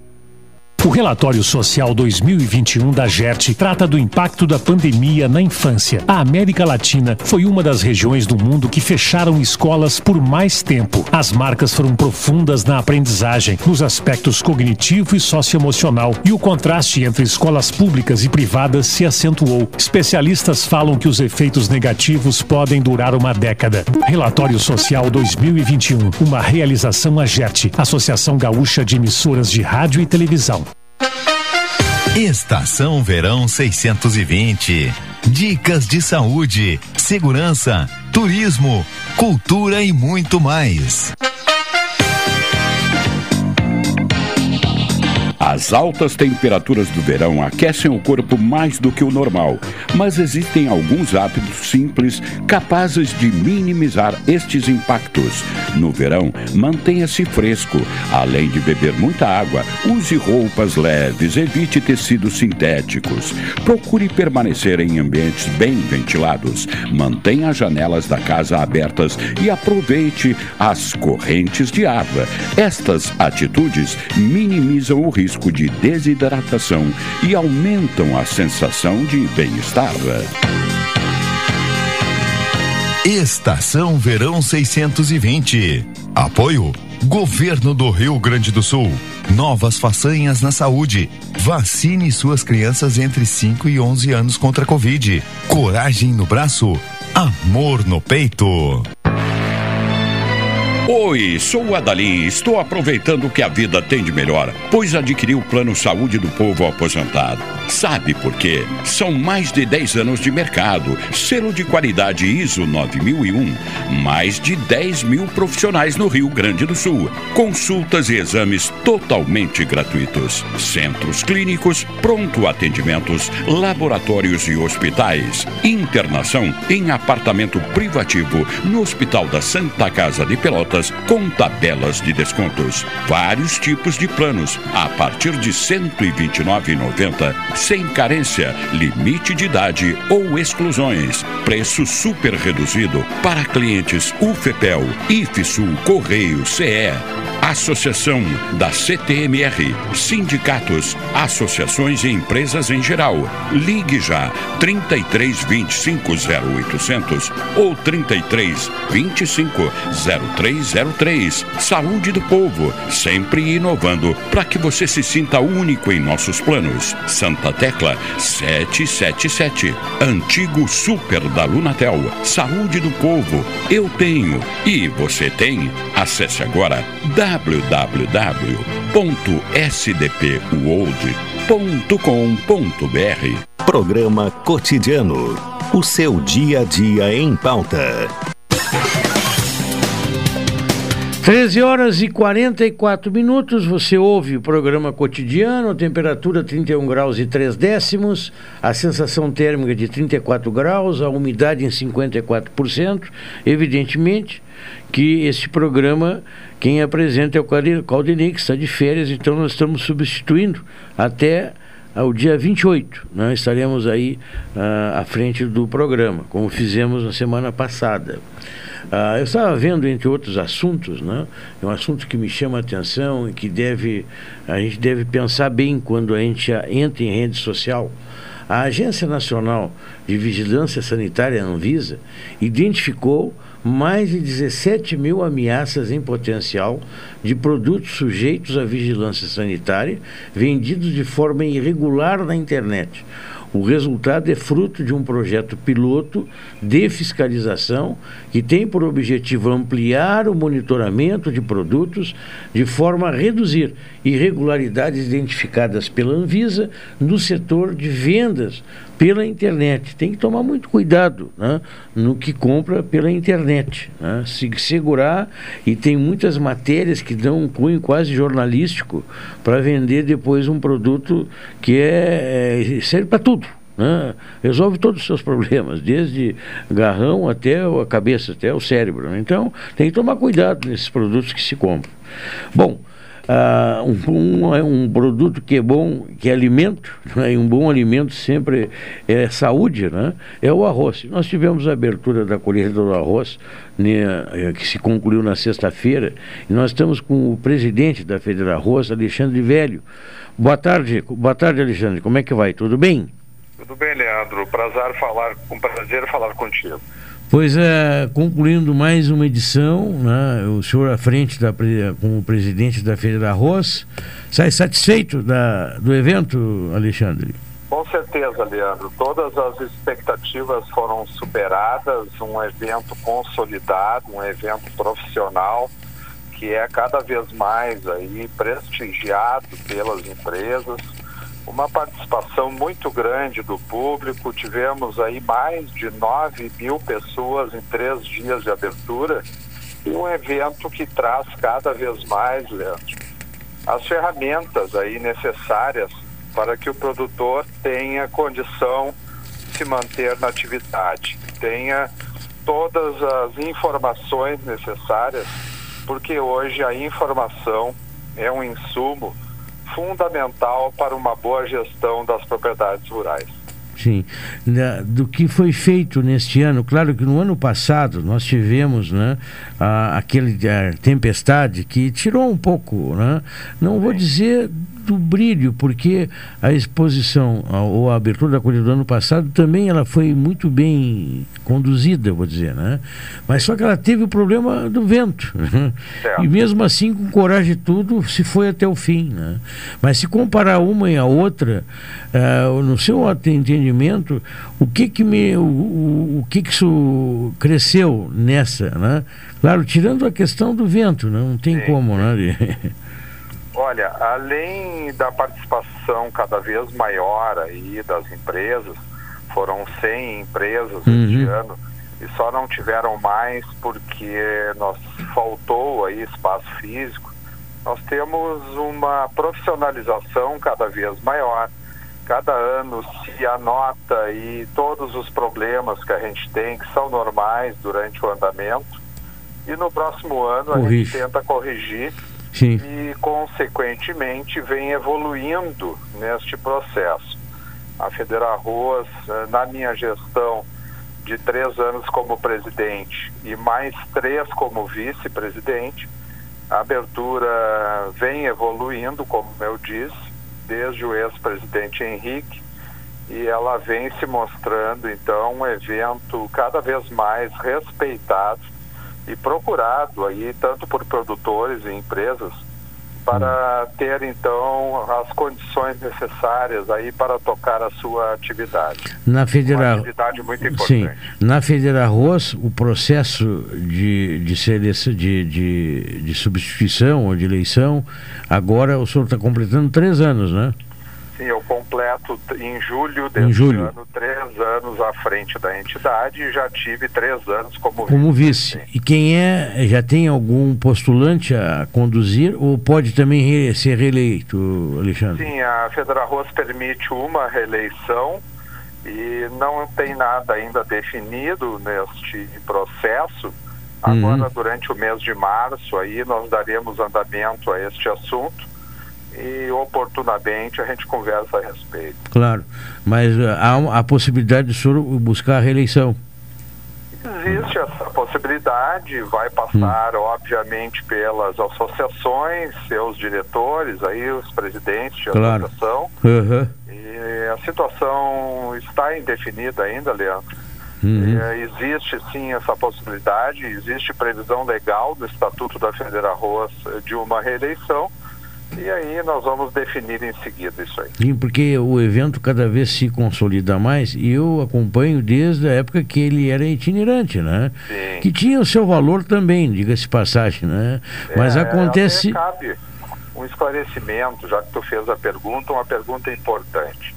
O relatório social 2021 da GERT trata do impacto da pandemia na infância. A América Latina foi uma das regiões do mundo que fecharam escolas por mais tempo. As marcas foram profundas na aprendizagem, nos aspectos cognitivo e socioemocional, e o contraste entre escolas públicas e privadas se acentuou. Especialistas falam que os efeitos negativos podem durar uma década. Relatório Social 2021, uma realização AGERT, Associação Gaúcha de Emissoras de Rádio e Televisão. Estação Verão 620. Dicas de saúde, segurança, turismo, cultura e muito mais. As altas temperaturas do verão aquecem o corpo mais do que o normal, mas existem alguns hábitos simples capazes de minimizar estes impactos. No verão, mantenha-se fresco, além de beber muita água, use roupas leves, evite tecidos sintéticos. Procure permanecer em ambientes bem ventilados, mantenha as janelas da casa abertas e aproveite as correntes de água. Estas atitudes minimizam o risco de desidratação e aumentam a sensação de bem-estar. Estação Verão 620. Apoio Governo do Rio Grande do Sul. Novas façanhas na saúde. Vacine suas crianças entre 5 e 11 anos contra a Covid. Coragem no braço. Amor no peito. Oi, sou o Adalim estou aproveitando o que a vida tem de melhor, pois adquiri o Plano Saúde do Povo Aposentado. Sabe por quê? São mais de 10 anos de mercado, selo de qualidade ISO 9001, mais de 10 mil profissionais no Rio Grande do Sul, consultas e exames totalmente gratuitos, centros clínicos, pronto atendimentos, laboratórios e hospitais, internação em apartamento privativo no Hospital da Santa Casa de Pelotas com tabelas de descontos. Vários tipos de planos a partir de R$ 129,90, sem carência, limite de idade ou exclusões. Preço super reduzido para clientes UFEPEL, IFSUL, Correio, CE. Associação da CTMR, sindicatos, associações e empresas em geral. Ligue já 33 25 0800 ou 33 25 0303. Saúde do povo, sempre inovando para que você se sinta único em nossos planos. Santa Tecla 777. Antigo Super da Lunatel. Saúde do povo, eu tenho e você tem. Acesse agora www.sdpworld.com.br. Programa Cotidiano. O seu dia a dia em pauta. 13 horas e 44 minutos, você ouve o programa cotidiano, temperatura 31 graus e 3 décimos, a sensação térmica de 34 graus, a umidade em 54%. Evidentemente que este programa, quem apresenta é o Caldenei, que está de férias, então nós estamos substituindo até ao dia 28. Né? Estaremos aí uh, à frente do programa, como fizemos na semana passada. Uh, eu estava vendo, entre outros assuntos, né? é um assunto que me chama a atenção e que deve, a gente deve pensar bem quando a gente entra em rede social. A Agência Nacional de Vigilância Sanitária, Anvisa, identificou mais de 17 mil ameaças em potencial de produtos sujeitos à vigilância sanitária vendidos de forma irregular na internet. O resultado é fruto de um projeto piloto de fiscalização que tem por objetivo ampliar o monitoramento de produtos de forma a reduzir irregularidades identificadas pela Anvisa no setor de vendas pela internet. Tem que tomar muito cuidado né, no que compra pela internet. Né, se segurar, e tem muitas matérias que dão um cunho quase jornalístico para vender depois um produto que é, é serve para tudo. Né? Resolve todos os seus problemas, desde garrão até a cabeça, até o cérebro. Né? Então, tem que tomar cuidado nesses produtos que se compram. Bom, Uh, um, é um, produto que é bom, que é alimento, [laughs] né? e um bom alimento sempre é saúde, né? é o arroz. Nós tivemos a abertura da colheita do arroz, né, eh, que se concluiu na sexta-feira, e nós estamos com o presidente da Federa Arroz, Alexandre Velho. Boa tarde, boa tarde, Alexandre. Como é que vai? Tudo bem? Tudo bem, Leandro. Prazer falar, um prazer falar contigo. Pois é, concluindo mais uma edição, né, o senhor à frente da, como presidente da Feira da Arroz, sai satisfeito da, do evento, Alexandre? Com certeza, Leandro. Todas as expectativas foram superadas, um evento consolidado, um evento profissional que é cada vez mais aí prestigiado pelas empresas uma participação muito grande do público. Tivemos aí mais de 9 mil pessoas em três dias de abertura e um evento que traz cada vez mais, Leandro, as ferramentas aí necessárias para que o produtor tenha condição de se manter na atividade, tenha todas as informações necessárias, porque hoje a informação é um insumo fundamental para uma boa gestão das propriedades rurais. Sim, do que foi feito neste ano, claro que no ano passado nós tivemos né, a, aquele a tempestade que tirou um pouco, né, não vou dizer do brilho, porque a exposição ou a abertura da colheita do ano passado também ela foi muito bem conduzida, vou dizer, né? Mas só que ela teve o problema do vento. Né? E mesmo assim, com coragem e tudo, se foi até o fim, né? Mas se comparar uma e a outra, uh, no seu entendimento, o que que me, o, o, o que que isso cresceu nessa, né? Claro, tirando a questão do vento, né? não tem Sim. como, né? [laughs] Olha, além da participação cada vez maior aí das empresas, foram 100 empresas uhum. este ano e só não tiveram mais porque nós faltou aí espaço físico. Nós temos uma profissionalização cada vez maior. Cada ano se anota aí todos os problemas que a gente tem que são normais durante o andamento e no próximo ano Corrige. a gente tenta corrigir Sim. e, consequentemente, vem evoluindo neste processo. A Federa Arroz, eh, na minha gestão de três anos como presidente e mais três como vice-presidente, a abertura vem evoluindo, como eu disse, desde o ex-presidente Henrique, e ela vem se mostrando, então, um evento cada vez mais respeitado e procurado aí tanto por produtores e empresas para ter então as condições necessárias aí para tocar a sua atividade. Na Federa... Uma atividade muito importante. Sim. Na Federa Arroz, o processo de, de, seleção, de, de, de substituição ou de eleição, agora o senhor está completando três anos, né? Sim, eu completo em julho deste Em julho. ano três anos à frente da entidade e já tive três anos como, Como vice. E quem é, já tem algum postulante a conduzir ou pode também re- ser reeleito, Alexandre? Sim, a Federarroz permite uma reeleição e não tem nada ainda definido neste processo. Agora, durante o mês de março, aí nós daremos andamento a este assunto e oportunamente a gente conversa a respeito. Claro. Mas ah, há a possibilidade de o senhor buscar a reeleição. Existe essa possibilidade, vai passar, obviamente, pelas associações, seus diretores, aí os presidentes de Claro. associação. Aham. E a situação está indefinida ainda, Leandro. Uhum. É, existe sim essa possibilidade, existe previsão legal no Estatuto da Federal Arroz de uma reeleição. E aí nós vamos definir em seguida isso aí. Sim, porque o evento cada vez se consolida mais e eu acompanho desde a época que ele era itinerante, né? Sim. Que tinha o seu valor também, diga-se passagem, né? Mas É, acontece. até cabe um esclarecimento, já que tu fez a pergunta, uma pergunta importante.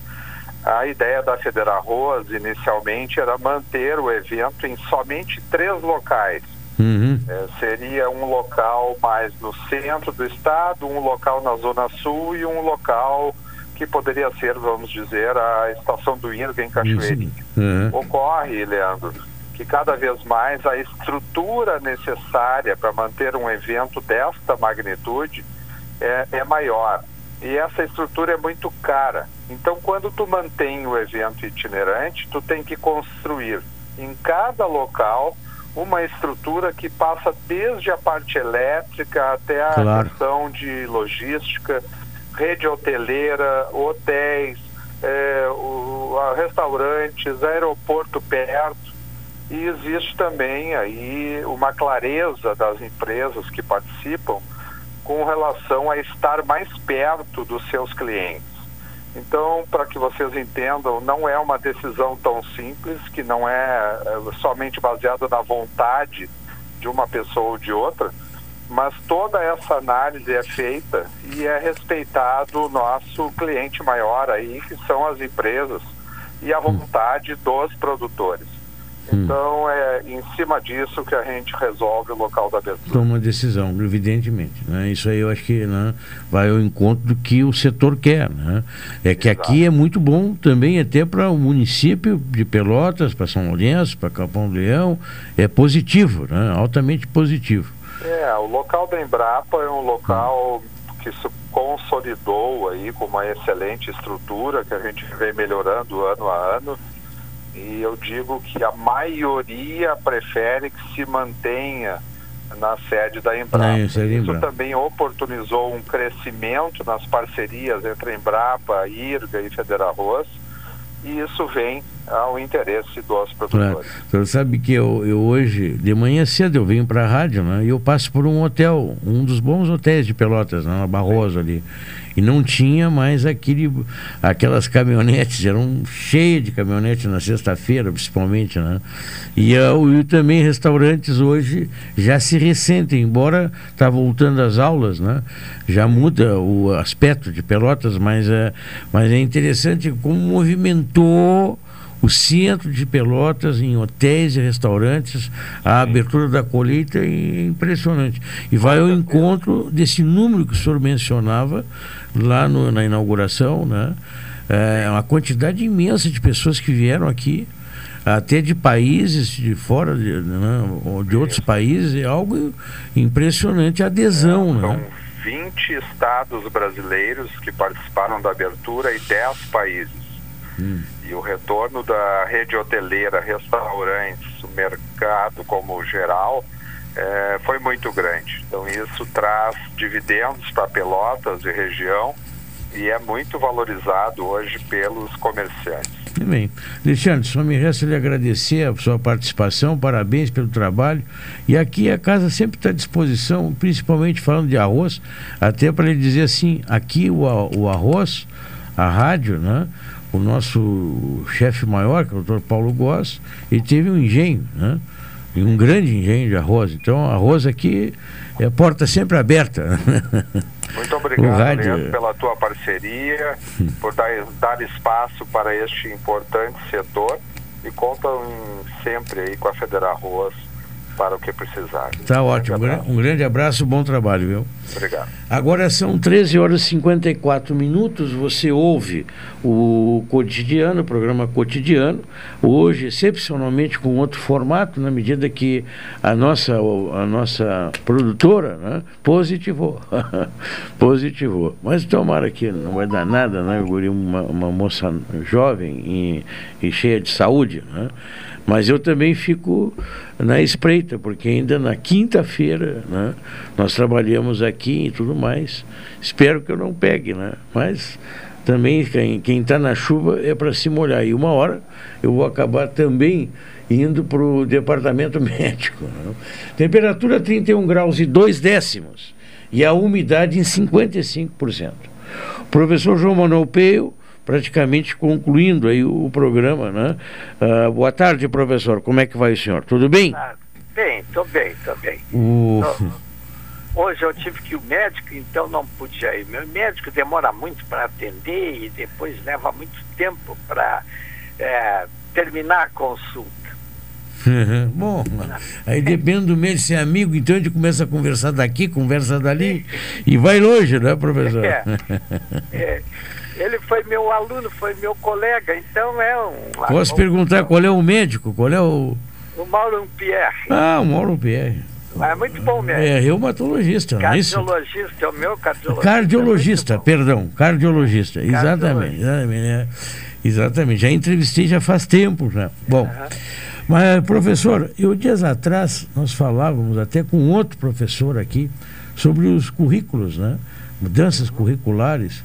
A ideia da Federal Arroz inicialmente era manter o evento em somente três locais. Uhum. É, seria um local mais no centro do estado, um local na zona sul e um local que poderia ser, vamos dizer, a estação do Irga em Cachoeirinha. Uhum. Ocorre, Leandro, que cada vez mais a estrutura necessária para manter um evento desta magnitude é, é maior. E essa estrutura é muito cara. Então, quando tu mantém o evento itinerante, tu tem que construir em cada local uma estrutura que passa desde a parte elétrica até a Claro. questão de logística, rede hoteleira, hotéis, eh, o- a restaurantes, aeroporto perto. E existe também aí uma clareza das empresas que participam com relação a estar mais perto dos seus clientes. Então, para que vocês entendam, não é uma decisão tão simples, que não é, é somente baseada na vontade de uma pessoa ou de outra, mas toda essa análise é feita e é respeitado o nosso cliente maior aí, que são as empresas, e a vontade dos produtores. Então, é em cima disso que a gente resolve o local da abertura. Toma decisão, evidentemente. Né? Isso aí eu acho que né, vai ao encontro do que o setor quer. Né? É que aqui é muito bom também, até para o município de Pelotas, para São Lourenço, para Capão do Leão. É positivo, né? altamente positivo. É, o local da Embrapa é um local que se consolidou aí com uma excelente estrutura que a gente vem melhorando ano a ano. E eu digo que a maioria prefere que se mantenha na sede da Embrapa. Na sede da Isso também oportunizou um crescimento nas parcerias entre a Embrapa, IRGA e Federal Arroz. E isso vem ao interesse dos produtores. Claro. Você sabe que eu, eu hoje, de manhã cedo, eu venho para a rádio né? e eu passo por um hotel, um dos bons hotéis de Pelotas, né? na Barroso ali. E não tinha mais aquele, aquelas caminhonetes, eram cheias de caminhonetes na sexta-feira, principalmente. Né? E, o- e também restaurantes hoje já se ressentem, embora está voltando às aulas, né? já muda o aspecto de Pelotas, mas é, mas é interessante como movimentou o centro de Pelotas em hotéis e restaurantes, a abertura da colheita é impressionante. E vai ao encontro desse número que o senhor mencionava lá no- na inauguração, né? É uma quantidade imensa de pessoas que vieram aqui, até de países de fora, de, né, ou de outros países, é algo impressionante a adesão, né? 20 estados brasileiros que participaram da abertura e 10 países. E o retorno da rede hoteleira, restaurantes, mercado como geral, eh, foi muito grande. Então isso traz dividendos para Pelotas e região e é muito valorizado hoje pelos comerciantes. Muito bem. Alexandre, só me resta lhe agradecer a sua participação, parabéns pelo trabalho. E aqui a casa sempre está à disposição, principalmente falando de arroz, até para lhe dizer assim, aqui o, o arroz, a rádio, né? O nosso chefe maior, que é o doutor Paulo Goss, ele teve um engenho, né? E um grande engenho de arroz. Então, arroz aqui é porta sempre aberta. Muito [laughs] obrigado, rádio- Leandro, pela tua parceria, por dar, dar espaço para este importante setor e contam sempre aí com a Federal Arroz para o que precisar. Tá ótimo. Um gra- Um grande abraço, bom trabalho, viu? Obrigado. Agora são 13 horas e 54 minutos. Você ouve o cotidiano, o programa cotidiano, hoje, excepcionalmente com outro formato, na medida que a nossa, a nossa produtora né, positivou. [laughs] positivou. Mas tomara que não vai dar nada, né? Eu guri uma, uma moça jovem e, e cheia de saúde, né? Mas eu também fico na espreita, porque ainda na quinta-feira né, nós trabalhamos aqui e tudo mais. Espero que eu não pegue, né? Mas também quem está na chuva é para se molhar. E uma hora eu vou acabar também indo para o departamento [laughs] médico. né? Temperatura 31 graus e 2 décimos. E a umidade em 55%. O professor João Manuel Peio, praticamente concluindo aí o, programa, né? Ah, boa tarde, professor. Como é que vai o senhor? Tudo bem? Bem, tô bem, tô bem. O... Hoje eu tive que ir ao médico, então não pude ir. Meu médico demora muito para atender e depois leva muito tempo para terminar a consulta. [laughs] Bom, aí depende do mês ser amigo, então a gente começa a conversar daqui, conversa dali e vai longe, né, professor? É. [laughs] É, ele foi meu aluno, foi meu colega, então é um. Posso um, perguntar qual é o médico? Qual é o. O Mauro Pierre. Ah, o Mauro Pierre. É muito bom mesmo. É reumatologista, não é isso? Cardiologista, é o meu cardiologista. Cardiologista, perdão, cardiologista, exatamente, exatamente, é. exatamente. Já entrevistei já faz tempo já. Bom, mas professor, eu dias atrás nós falávamos até com outro professor aqui sobre os currículos, né? Mudanças curriculares.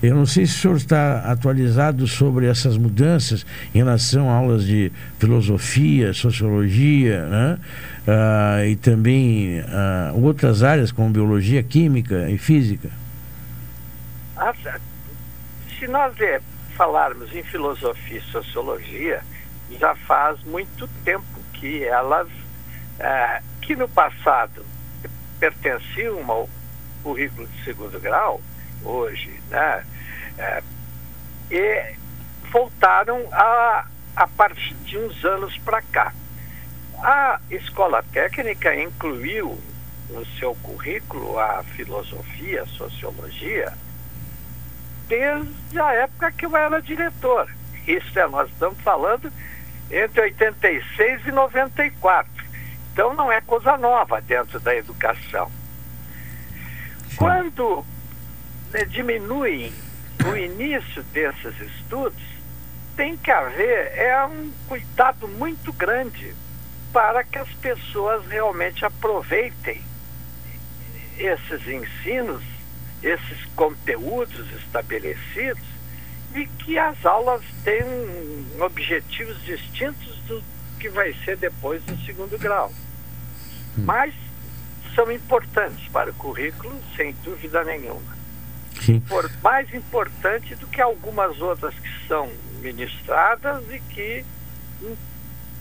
Eu não sei se o senhor está atualizado sobre essas mudanças em relação a aulas de filosofia, sociologia, né? Ah, e também ah, outras áreas como biologia, química e física. Ah, se nós eh, falarmos em filosofia e sociologia, já faz muito tempo que elas, eh, que no passado pertenciam ao currículo de segundo grau, hoje, né? eh, e voltaram a, a partir de uns anos para cá. A escola técnica incluiu no seu currículo a filosofia, a sociologia, desde a época que eu era diretor. Isso é, nós estamos falando entre 86 e 94. Então não é coisa nova dentro da educação. Quando né, diminui o início desses estudos, tem que haver é um cuidado muito grande para que as pessoas realmente aproveitem esses ensinos, esses conteúdos estabelecidos e que as aulas tenham objetivos distintos do que vai ser depois no segundo grau. Mas são importantes para o currículo, sem dúvida nenhuma. Mais importante do que algumas outras que são ministradas e que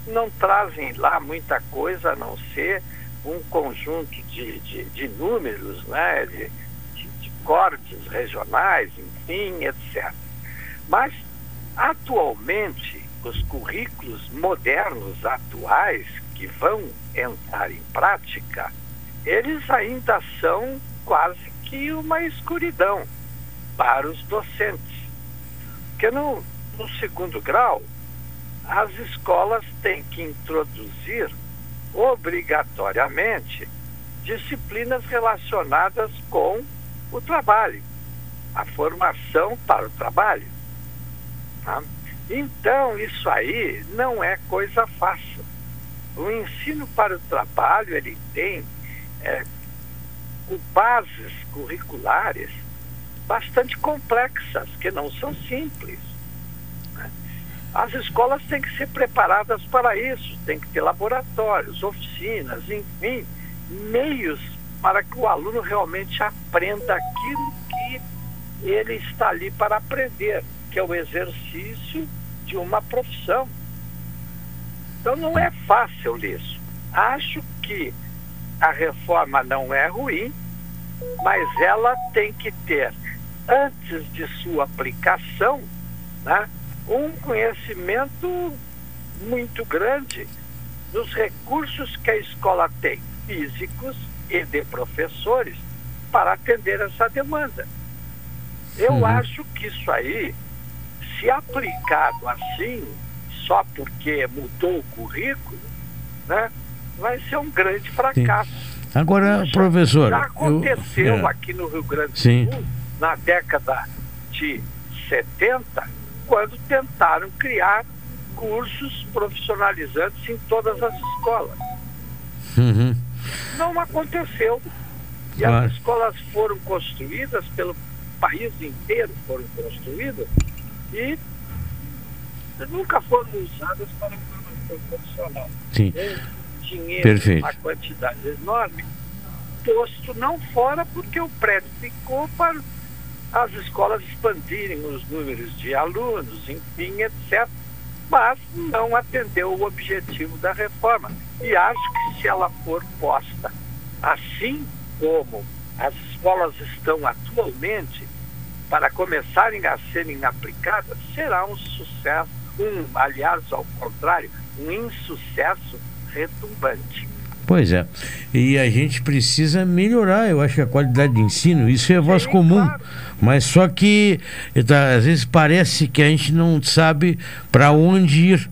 não trazem lá muita coisa a não ser um conjunto de, de, de números, né, de, de, de cortes regionais, enfim, etc. Mas, atualmente, os currículos modernos atuais que vão entrar em prática, eles ainda são quase que uma escuridão para os docentes. Porque no, no segundo grau, as escolas têm que introduzir obrigatoriamente disciplinas relacionadas com o trabalho, a formação para o trabalho. Tá? Então, isso aí não é coisa fácil. O ensino para o trabalho, ele tem é, bases curriculares bastante complexas, que não são simples. Né? As escolas têm que ser preparadas para isso, tem que ter laboratórios, oficinas, enfim, meios para que o aluno realmente aprenda aquilo que ele está ali para aprender, que é o exercício de uma profissão. Então não é fácil isso. Acho que a reforma não é ruim, mas ela tem que ter, antes de sua aplicação, né, um conhecimento muito grande dos recursos que a escola tem, físicos e de professores, para atender essa demanda. Eu Uhum. acho que isso aí, se aplicado assim, só porque mudou o currículo, né, vai ser um grande fracasso. Agora, professor. Já eu- aconteceu é. aqui no Rio Grande do Sim. Sul, na década de 70, quando tentaram criar cursos profissionalizantes em todas as escolas. Uhum. Não aconteceu. E Claro. as escolas foram construídas pelo país inteiro, foram construídas e nunca foram usadas para formação profissional. Sim. Um dinheiro, Perfeito. uma quantidade enorme, posto não fora porque o prédio ficou para as escolas expandirem os números de alunos, enfim, etc. Mas não atendeu o objetivo da reforma. E acho que se ela for posta assim como as escolas estão atualmente, para começarem a serem aplicadas, será um sucesso, um, aliás, ao contrário, um insucesso retumbante. Pois é. E a gente precisa melhorar, eu acho que a qualidade de ensino, isso é voz comum. Mas só que tá, às vezes parece que a gente não sabe para onde ir.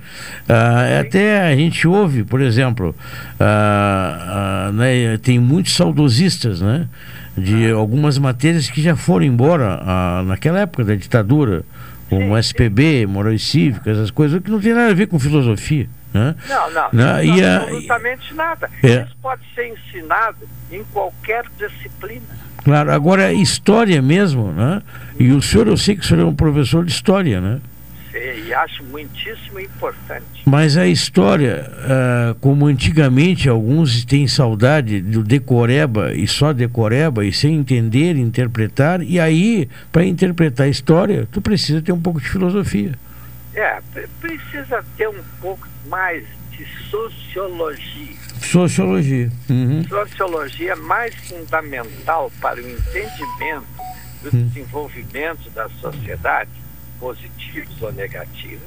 Ah, até a gente ouve, por exemplo, ah, ah, né, tem muitos saudosistas, né? De algumas matérias que já foram embora ah, naquela época da ditadura, como SPB, moral cívica, essas coisas que não tem nada a ver com filosofia. Né? Não, não, Não, isso e a- absolutamente nada. É. Isso pode ser ensinado em qualquer disciplina. Claro, agora história mesmo, né? E o senhor, eu sei que o senhor é um professor de história, né? E acho muitíssimo importante. Mas a história, ah, como antigamente alguns têm saudade do decoreba e só decoreba e sem entender, interpretar, e aí, para interpretar a história, tu precisa ter um pouco de filosofia. É, pre- precisa ter um pouco mais de sociologia. Sociologia. Uhum. Sociologia é mais fundamental para o entendimento do Hum. desenvolvimento das sociedades, positivos ou negativos,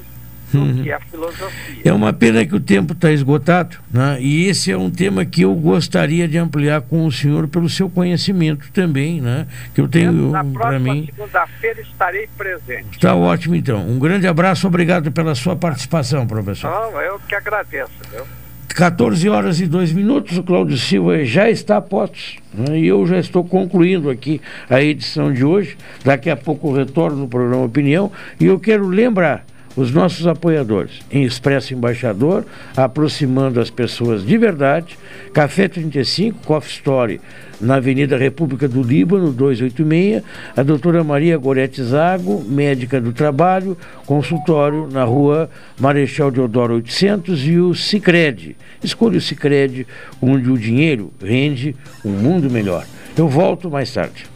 Uhum. que a filosofia. É uma pena que o tempo está esgotado, né? e esse é um tema que eu gostaria de ampliar com o senhor pelo seu conhecimento também, né? que eu tenho Na para próxima mim. segunda-feira estarei presente. Está ótimo, então. Um grande abraço, obrigado pela sua participação, professor. Não, eu que agradeço, viu? 14 horas e 2 minutos, o Cláudio Silva já está a postos. né? E eu já estou concluindo aqui a edição de hoje. Daqui a pouco eu retorno no programa Opinião. E eu quero lembrar os nossos apoiadores em Expresso Embaixador, aproximando as pessoas de verdade. Café 35, Coffee Story, na Avenida República do Líbano, 286. A doutora Maria Gorete Zago, médica do trabalho, consultório na rua Marechal Deodoro 800 e o Cicred. Escolha o Cicred, onde o dinheiro rende um mundo melhor. Eu volto mais tarde.